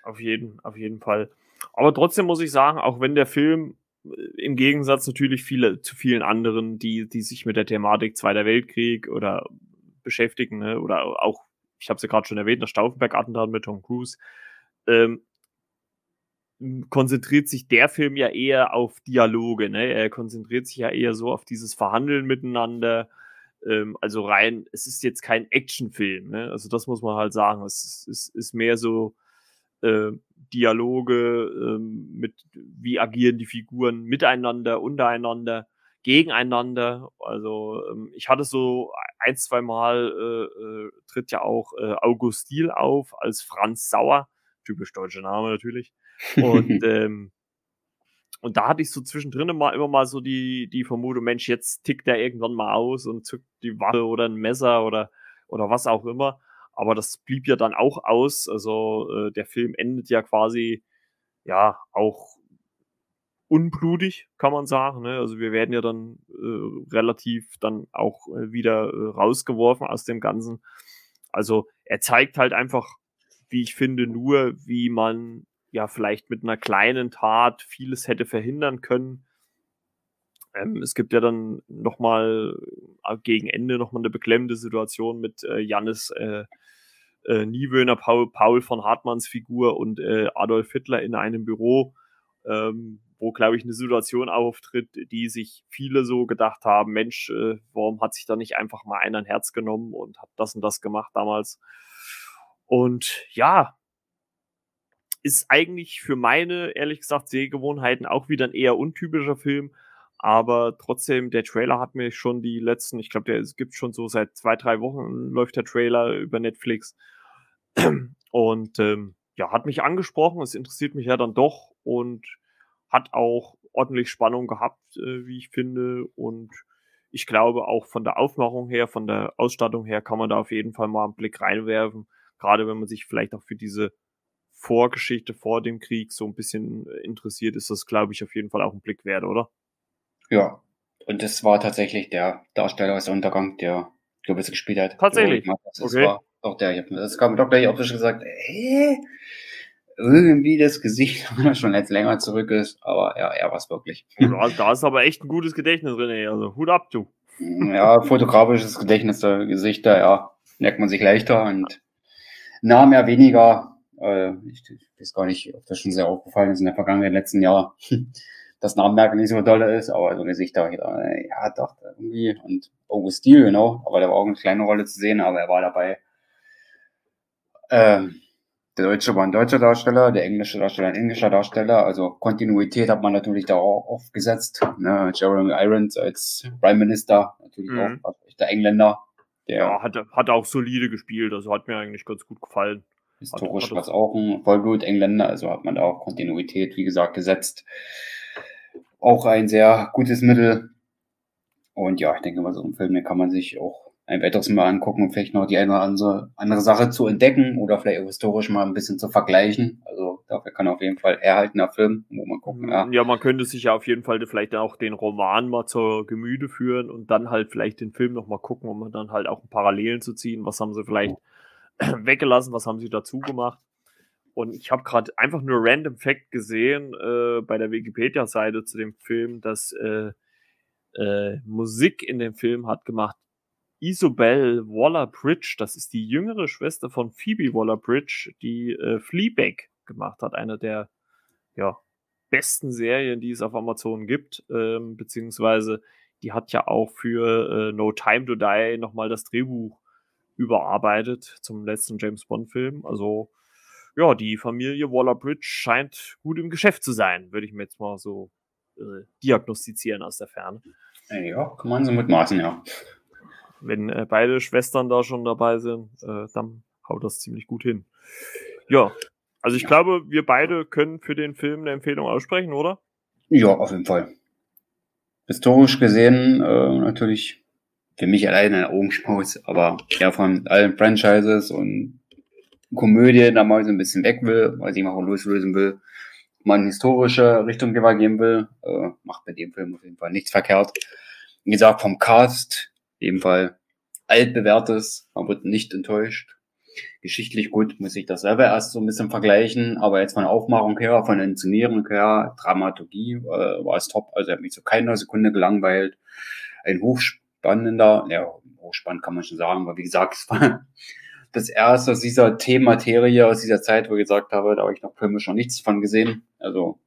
Auf jeden, auf jeden Fall. Aber trotzdem muss ich sagen, auch wenn der Film äh, im Gegensatz natürlich viele, zu vielen anderen, die, die sich mit der Thematik Zweiter Weltkrieg oder beschäftigen, ne, oder auch, ich habe es ja gerade schon erwähnt, das Stauffenberg-Attentat mit Tom Cruise, ähm, konzentriert sich der Film ja eher auf Dialoge, ne? Er konzentriert sich ja eher so auf dieses Verhandeln miteinander. Ähm, also rein, es ist jetzt kein Actionfilm, ne? Also das muss man halt sagen. Es ist, ist, ist mehr so äh, Dialoge ähm, mit, wie agieren die Figuren miteinander, untereinander, gegeneinander. Also ähm, ich hatte so ein, zwei Mal äh, äh, tritt ja auch äh, August Diel auf als Franz Sauer, typisch deutscher Name natürlich. Und, ähm, und da hatte ich so zwischendrin immer, immer mal so die, die Vermutung, Mensch, jetzt tickt er irgendwann mal aus und zückt die Waffe oder ein Messer oder, oder was auch immer. Aber das blieb ja dann auch aus. Also äh, der Film endet ja quasi ja auch unblutig, kann man sagen. Ne? Also wir werden ja dann äh, relativ dann auch äh, wieder äh, rausgeworfen aus dem Ganzen. Also er zeigt halt einfach, wie ich finde, nur, wie man ja vielleicht mit einer kleinen Tat vieles hätte verhindern können. Ähm, es gibt ja dann nochmal äh, gegen Ende nochmal eine beklemmende Situation mit äh, Jannis äh, äh, Niewöhner, Paul, Paul von Hartmanns Figur und äh, Adolf Hitler in einem Büro, ähm, wo, glaube ich, eine Situation auftritt, die sich viele so gedacht haben, Mensch, äh, warum hat sich da nicht einfach mal einer ein Herz genommen und hat das und das gemacht damals. Und ja, ist eigentlich für meine, ehrlich gesagt, Sehgewohnheiten auch wieder ein eher untypischer Film. Aber trotzdem, der Trailer hat mir schon die letzten, ich glaube, der gibt schon so seit zwei, drei Wochen läuft der Trailer über Netflix. Und ähm, ja, hat mich angesprochen. Es interessiert mich ja dann doch und hat auch ordentlich Spannung gehabt, äh, wie ich finde. Und ich glaube auch von der Aufmachung her, von der Ausstattung her, kann man da auf jeden Fall mal einen Blick reinwerfen. Gerade wenn man sich vielleicht auch für diese Vorgeschichte vor dem Krieg so ein bisschen äh, interessiert, ist das, glaube ich, auf jeden Fall auch ein Blick wert, oder? Ja, und das war tatsächlich der Darsteller aus Untergang, der Kürbisse gespielt hat. Tatsächlich? Das okay. war doch der, das kam doch gleich optisch gesagt, hä? Irgendwie das Gesicht schon jetzt länger zurück ist, aber ja, er war es wirklich. Ja, da ist aber echt ein gutes Gedächtnis drin, also Hut ab, du. Ja, fotografisches Gedächtnis der Gesichter, ja, merkt man sich leichter und Namen ja weniger Äh, ich, ich weiß gar nicht, ob das schon sehr aufgefallen ist in der vergangenen letzten Jahr. das Namenmerken nicht so doll ist, aber so Sicht da, ja, doch, irgendwie. Und August Steele, genau, aber der war auch eine kleine Rolle zu sehen, aber er war dabei. Ähm, der Deutsche war ein deutscher Darsteller, der englische Darsteller ein englischer Darsteller. Also Kontinuität hat man natürlich da auch aufgesetzt. Ne? Jeremy Irons als Prime Minister, natürlich mhm. auch der Engländer. Der ja, hat, hat auch solide gespielt, also hat mir eigentlich ganz gut gefallen. Historisch war es auch ein Vollblut-Engländer, also hat man da auch Kontinuität, wie gesagt, gesetzt. Auch ein sehr gutes Mittel. Und ja, ich denke mal, so einen Film, den kann man sich auch ein weiteres Mal angucken und vielleicht noch die eine oder andere, andere Sache zu entdecken oder vielleicht auch historisch mal ein bisschen zu vergleichen. Also dafür kann auf jeden Fall erhaltener Film, wo man gucken. Ja. ja, man könnte sich ja auf jeden Fall vielleicht auch den Roman mal zur Gemüte führen und dann halt vielleicht den Film noch mal gucken, um dann halt auch Parallelen zu ziehen. Was haben sie vielleicht weggelassen, was haben sie dazu gemacht? Und ich habe gerade einfach nur Random Fact gesehen äh, bei der Wikipedia-Seite zu dem Film, dass äh, äh, Musik in dem Film hat gemacht Isobel Waller-Bridge, das ist die jüngere Schwester von Phoebe Waller-Bridge, die äh, Fleabag gemacht hat, eine der ja, besten Serien, die es auf Amazon gibt, ähm, beziehungsweise die hat ja auch für äh, No Time to Die nochmal das Drehbuch überarbeitet zum letzten James Bond-Film. Also ja, die Familie Waller-Bridge scheint gut im Geschäft zu sein, würde ich mir jetzt mal so äh, diagnostizieren aus der Ferne. Ja, kann man so mitmaßen, ja wenn äh, beide Schwestern da schon dabei sind, äh, dann haut das ziemlich gut hin. Ja, also ich ja. glaube, wir beide können für den Film eine Empfehlung aussprechen, oder? Ja, auf jeden Fall. Historisch gesehen äh, natürlich für mich allein ein Augenschmaus, aber ja von allen Franchises und Komödien da mal so ein bisschen weg will, weil ich mal loslösen will, mal eine historische Richtung geben will, äh, macht bei dem Film auf jeden Fall nichts verkehrt. Wie gesagt, vom Cast jeden Fall altbewährtes, man wird nicht enttäuscht. Geschichtlich gut, muss ich das selber erst so ein bisschen vergleichen, aber jetzt von Aufmachung her, von Inszenierung her, Dramaturgie äh, war es top, also er hat mich so keine Sekunde gelangweilt. Ein hochspannender, ja, hochspannend kann man schon sagen, aber wie gesagt, es war das erste aus dieser Thematerie aus dieser Zeit, wo ich gesagt habe, da habe ich noch filmisch noch nichts von gesehen. Also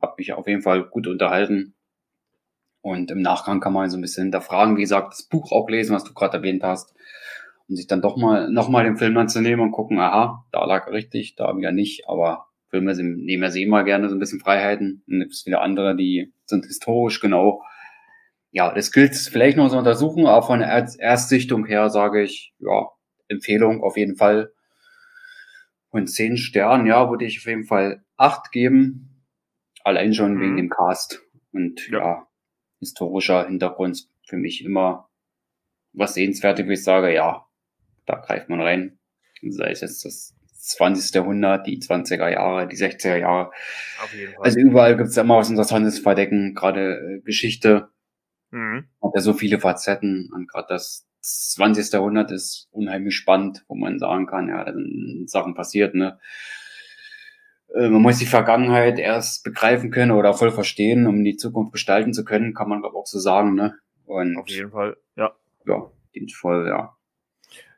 habe mich auf jeden Fall gut unterhalten. Und im Nachgang kann man so ein bisschen hinterfragen, wie gesagt, das Buch auch lesen, was du gerade erwähnt hast, und sich dann doch mal nochmal den Film anzunehmen und gucken, aha, da lag er richtig, da wieder nicht, aber Filme nehmen ja sie immer gerne so ein bisschen Freiheiten. Und es wieder andere, die sind historisch genau. Ja, das gilt vielleicht noch zu untersuchen, aber von der Erstsichtung her sage ich, ja, Empfehlung auf jeden Fall. Von zehn Sternen, ja, würde ich auf jeden Fall acht geben. Allein schon mhm. wegen dem Cast. Und ja, ja historischer Hintergrund für mich immer was sehenswertes, wo ich sage, ja, da greift man rein. Sei es jetzt das 20. Jahrhundert, die 20er Jahre, die 60er Jahre. Also überall gibt es immer was Interessantes zu verdecken, gerade äh, Geschichte. Mhm. Hat ja so viele Facetten und gerade das 20. Jahrhundert ist unheimlich spannend, wo man sagen kann, ja, da sind Sachen passiert, ne? Äh, man muss die Vergangenheit erst begreifen können oder voll verstehen, um die Zukunft gestalten zu können, kann man auch so sagen, ne? Und Auf jeden Fall, ja. Ja, den voll, ja.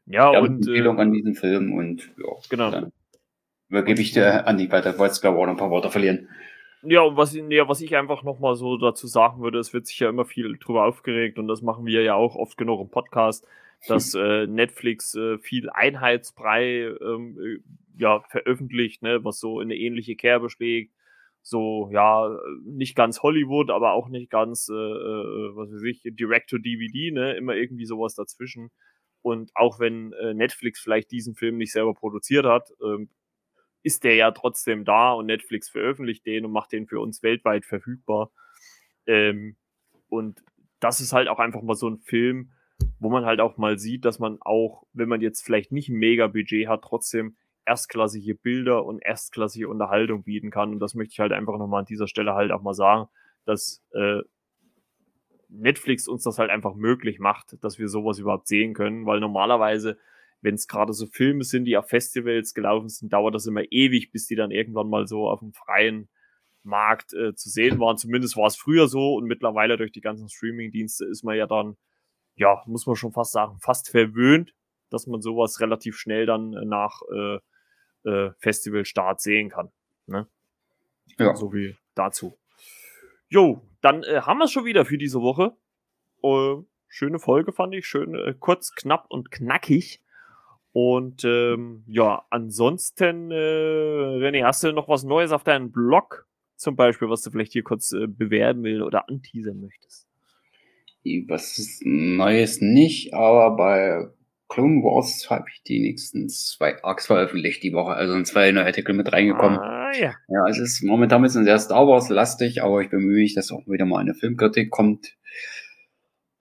Ja, ja und. Empfehlung äh, an diesen Film und ja. Genau. Dann übergebe ich dir an die weiter. Wolltest glaube auch noch ein paar Worte verlieren. Ja, und was, ja, was ich einfach nochmal so dazu sagen würde, es wird sich ja immer viel drüber aufgeregt und das machen wir ja auch oft genug im Podcast, dass äh, Netflix äh, viel Einheitsbrei ähm, äh, ja, veröffentlicht, ne, was so in eine ähnliche Kerbe schlägt. So, ja, nicht ganz Hollywood, aber auch nicht ganz, äh, äh was weiß ich, Direct-to-DVD, ne, immer irgendwie sowas dazwischen. Und auch wenn äh, Netflix vielleicht diesen Film nicht selber produziert hat, ähm, ist der ja trotzdem da und Netflix veröffentlicht den und macht den für uns weltweit verfügbar. Ähm, und das ist halt auch einfach mal so ein Film, wo man halt auch mal sieht, dass man auch, wenn man jetzt vielleicht nicht ein mega Budget hat, trotzdem erstklassige Bilder und erstklassige Unterhaltung bieten kann. Und das möchte ich halt einfach nochmal an dieser Stelle halt auch mal sagen, dass äh, Netflix uns das halt einfach möglich macht, dass wir sowas überhaupt sehen können, weil normalerweise, wenn es gerade so Filme sind, die auf Festivals gelaufen sind, dauert das immer ewig, bis die dann irgendwann mal so auf dem freien Markt äh, zu sehen waren. Zumindest war es früher so und mittlerweile durch die ganzen Streaming-Dienste ist man ja dann, ja, muss man schon fast sagen, fast verwöhnt, dass man sowas relativ schnell dann äh, nach äh, äh, Festivalstart sehen kann. Ne? Ja. So wie dazu. Jo, dann äh, haben wir es schon wieder für diese Woche. Äh, schöne Folge fand ich, schön äh, kurz, knapp und knackig. Und ähm, ja, ansonsten, äh, René, hast du noch was Neues auf deinem Blog? Zum Beispiel, was du vielleicht hier kurz äh, bewerben will oder anteasern möchtest? Was Neues nicht, aber bei Clone Wars habe ich die nächsten zwei Arcs veröffentlicht die Woche, also sind zwei neue Artikel mit reingekommen. Ah, ja. Ja, es ist momentan ein bisschen sehr Star Wars lastig, aber ich bemühe mich, dass auch wieder mal eine Filmkritik kommt.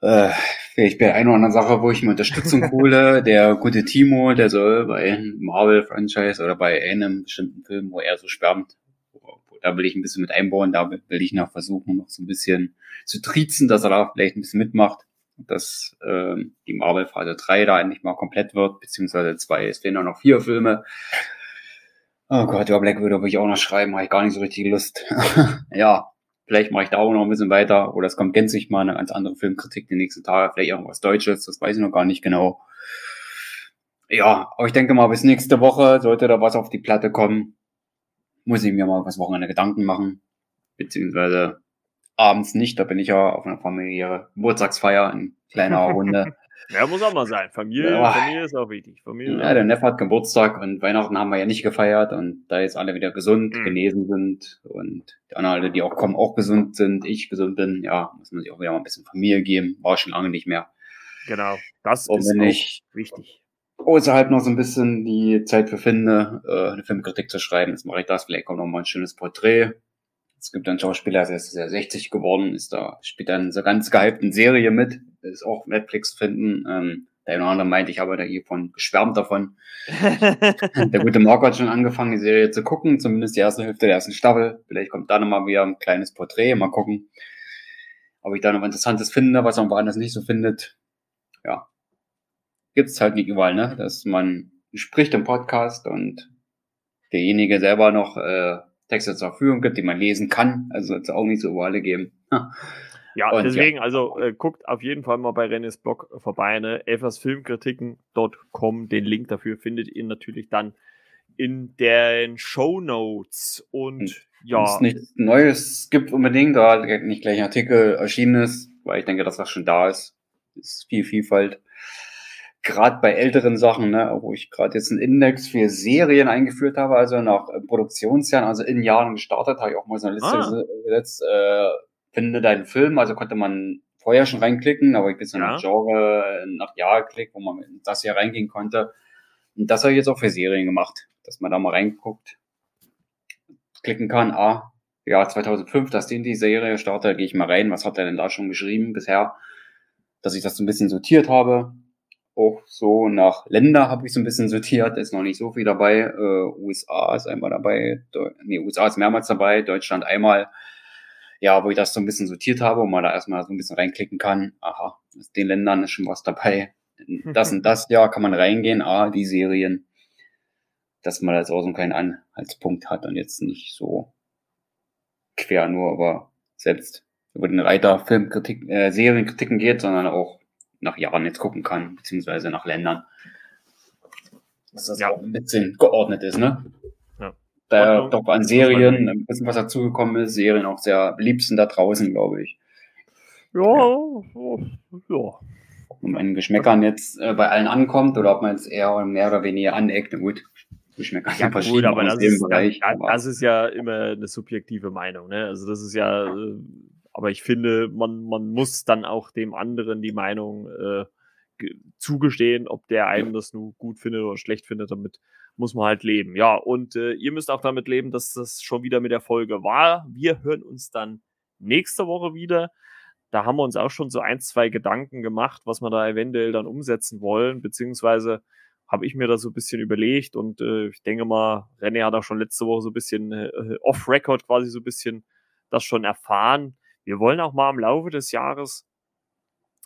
Äh, vielleicht bei einer oder anderen Sache, wo ich mir Unterstützung hole. Der gute Timo, der soll bei einem Marvel-Franchise oder bei einem bestimmten Film, wo er so schwärmt, da will ich ein bisschen mit einbauen, da will ich noch versuchen, noch so ein bisschen zu triezen, dass er da vielleicht ein bisschen mitmacht dass äh, die Marvel Phase 3 da endlich mal komplett wird, beziehungsweise zwei, es fehlen noch vier Filme. Oh Gott, über Black Widow will ich auch noch schreiben, habe ich gar nicht so richtig Lust. ja, vielleicht mache ich da auch noch ein bisschen weiter oder es kommt gänzlich mal eine ganz andere Filmkritik die nächsten Tage, vielleicht irgendwas Deutsches, das weiß ich noch gar nicht genau. Ja, aber ich denke mal, bis nächste Woche sollte da was auf die Platte kommen. Muss ich mir mal was Wochenende Gedanken machen. Beziehungsweise abends nicht, da bin ich ja auf einer familiäre Geburtstagsfeier in kleiner Runde. Ja, muss auch mal sein. Familie, ja. Familie ist auch wichtig. Familie ja, der Neffe hat Geburtstag und Weihnachten haben wir ja nicht gefeiert und da jetzt alle wieder gesund, mhm. genesen sind und die anderen alle, die auch kommen, auch gesund sind, ich gesund bin, ja, muss man sich auch wieder mal ein bisschen Familie geben. War schon lange nicht mehr. Genau, das und ist ich wichtig. Außerhalb noch so ein bisschen die Zeit für finde, äh, eine Filmkritik zu schreiben. Jetzt mache ich das. Vielleicht kommt noch mal ein schönes Porträt es gibt einen Schauspieler, der ist ja 60 geworden, ist da, spielt dann so ganz gehypten Serie mit, ist auch Netflix zu finden. Ähm, der eine oder andere meinte, ich habe da hiervon geschwärmt davon. der gute Marco hat schon angefangen, die Serie zu gucken, zumindest die erste Hälfte der ersten Staffel. Vielleicht kommt da nochmal wieder ein kleines Porträt, mal gucken, ob ich da noch Interessantes finde, was man woanders nicht so findet. Ja. Gibt's halt nicht überall, ne? Dass man spricht im Podcast und derjenige selber noch äh, Texte zur Verfügung gibt, die man lesen kann. Also soll es auch nicht so über alle geben. Ja, und deswegen, ja. also äh, guckt auf jeden Fall mal bei Rennes Blog vorbei, ne? Filmkritiken.com. Den Link dafür findet ihr natürlich dann in den Show Notes. Und hm. ja. es nichts Neues gibt unbedingt, da nicht gleich ein Artikel erschienen ist, weil ich denke, dass das schon da ist. ist viel Vielfalt gerade bei älteren Sachen, ne, wo ich gerade jetzt einen Index für Serien eingeführt habe, also nach äh, Produktionsjahren, also in Jahren gestartet, habe ich auch mal so eine Liste ah. gesetzt, äh, finde deinen Film, also konnte man vorher schon reinklicken, aber ich bin so ja. nach Genre, nach Jahr geklickt, wo man in das hier reingehen konnte. Und das habe ich jetzt auch für Serien gemacht, dass man da mal reinguckt, klicken kann, ah, ja, 2005, dass die in die Serie startet, gehe ich mal rein, was hat er denn da schon geschrieben bisher, dass ich das so ein bisschen sortiert habe auch so nach Länder habe ich so ein bisschen sortiert, ist noch nicht so viel dabei. Äh, USA ist einmal dabei, nee, USA ist mehrmals dabei, Deutschland einmal. Ja, wo ich das so ein bisschen sortiert habe und man da erstmal so ein bisschen reinklicken kann. Aha, aus den Ländern ist schon was dabei. Das und das ja, kann man reingehen. Ah, die Serien, dass man das auch so einen kleinen Anhaltspunkt hat und jetzt nicht so quer nur aber selbst über den Reiter Filmkritik, äh, Serienkritiken geht, sondern auch nach Jahren jetzt gucken kann, beziehungsweise nach Ländern. Dass das ja. auch ein bisschen geordnet ist, ne? Ja. Da doch an Serien ein bisschen was dazugekommen ist, Serien auch sehr sind da draußen, glaube ich. Ja, ja. ja. Und meinen Geschmäckern jetzt äh, bei allen ankommt oder ob man jetzt eher mehr oder weniger aneckt, na gut. Geschmäcker ja, gut, aber das, ist, Bereich, das, das ist ja immer eine subjektive Meinung, ne? Also das ist ja, äh, aber ich finde, man, man muss dann auch dem anderen die Meinung äh, zugestehen, ob der einen das nur gut findet oder schlecht findet. Damit muss man halt leben. Ja, und äh, ihr müsst auch damit leben, dass das schon wieder mit der Folge war. Wir hören uns dann nächste Woche wieder. Da haben wir uns auch schon so ein, zwei Gedanken gemacht, was wir da eventuell dann umsetzen wollen, beziehungsweise habe ich mir da so ein bisschen überlegt und äh, ich denke mal, René hat auch schon letzte Woche so ein bisschen äh, off-Record quasi so ein bisschen das schon erfahren wir wollen auch mal im Laufe des Jahres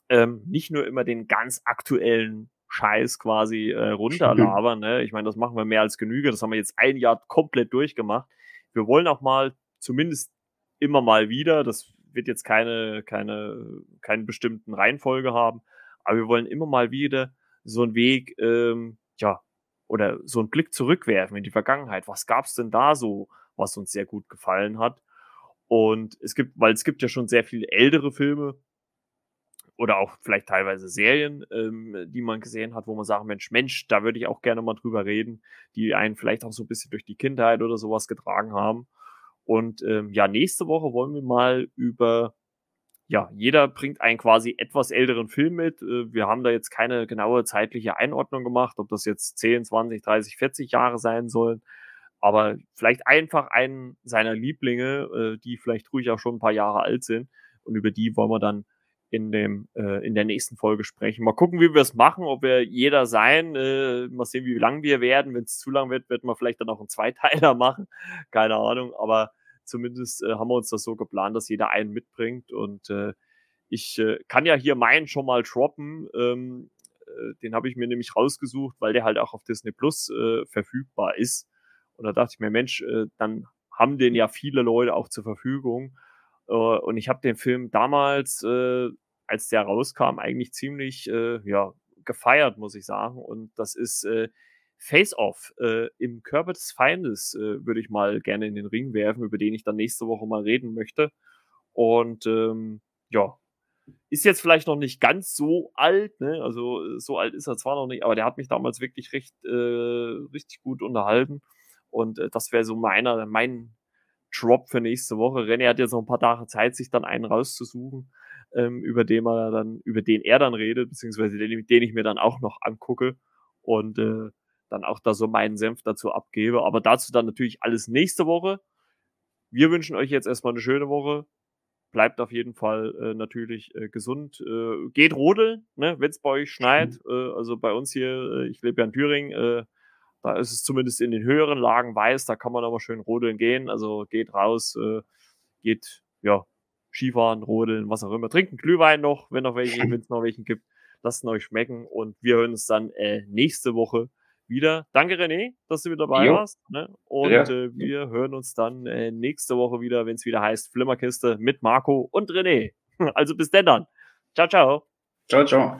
ähm, nicht nur immer den ganz aktuellen Scheiß quasi äh, runterlabern. Ne? Ich meine, das machen wir mehr als Genüge. Das haben wir jetzt ein Jahr komplett durchgemacht. Wir wollen auch mal zumindest immer mal wieder, das wird jetzt keine, keine, keine bestimmten Reihenfolge haben, aber wir wollen immer mal wieder so einen Weg, ähm, ja, oder so einen Blick zurückwerfen in die Vergangenheit. Was gab es denn da so, was uns sehr gut gefallen hat? Und es gibt, weil es gibt ja schon sehr viele ältere Filme oder auch vielleicht teilweise Serien, ähm, die man gesehen hat, wo man sagt, Mensch, Mensch, da würde ich auch gerne mal drüber reden, die einen vielleicht auch so ein bisschen durch die Kindheit oder sowas getragen haben. Und ähm, ja, nächste Woche wollen wir mal über ja, jeder bringt einen quasi etwas älteren Film mit. Äh, wir haben da jetzt keine genaue zeitliche Einordnung gemacht, ob das jetzt 10, 20, 30, 40 Jahre sein sollen. Aber vielleicht einfach einen seiner Lieblinge, äh, die vielleicht ruhig auch schon ein paar Jahre alt sind. Und über die wollen wir dann in dem äh, in der nächsten Folge sprechen. Mal gucken, wie wir es machen, ob wir jeder sein, äh, mal sehen, wie lang wir werden. Wenn es zu lang wird, wird man vielleicht dann auch einen Zweiteiler machen. Keine Ahnung, aber Zumindest äh, haben wir uns das so geplant, dass jeder einen mitbringt. Und äh, ich äh, kann ja hier meinen schon mal droppen. Ähm, äh, den habe ich mir nämlich rausgesucht, weil der halt auch auf Disney Plus äh, verfügbar ist. Und da dachte ich mir, Mensch, äh, dann haben den ja viele Leute auch zur Verfügung. Äh, und ich habe den Film damals, äh, als der rauskam, eigentlich ziemlich äh, ja, gefeiert, muss ich sagen. Und das ist äh, Face-Off äh, im Körper des Feindes äh, würde ich mal gerne in den Ring werfen, über den ich dann nächste Woche mal reden möchte. Und ähm, ja, ist jetzt vielleicht noch nicht ganz so alt, ne? Also so alt ist er zwar noch nicht, aber der hat mich damals wirklich recht, äh, richtig gut unterhalten. Und äh, das wäre so meiner, mein Drop für nächste Woche. René hat jetzt noch ein paar Tage Zeit, sich dann einen rauszusuchen, ähm, über den er dann, über den er dann redet, beziehungsweise den, den ich mir dann auch noch angucke. Und äh, dann auch da so meinen Senf dazu abgebe. Aber dazu dann natürlich alles nächste Woche. Wir wünschen euch jetzt erstmal eine schöne Woche. Bleibt auf jeden Fall äh, natürlich äh, gesund. Äh, geht rodeln, ne, wenn es bei euch schneit. Mhm. also bei uns hier, äh, ich lebe ja in Thüringen, äh, da ist es zumindest in den höheren Lagen weiß, da kann man aber schön rodeln gehen. Also geht raus, geht ja Skifahren, rodeln, was auch immer. Trinken Glühwein noch, wenn noch welche, wenn es noch welchen gibt. Lasst ihn euch schmecken und wir hören uns dann nächste Woche wieder. Danke, René, dass du wieder dabei jo. warst. Ne? Und ja. äh, wir hören uns dann äh, nächste Woche wieder, wenn es wieder heißt Flimmerkiste mit Marco und René. Also bis denn dann. Ciao, ciao. Ciao, ciao.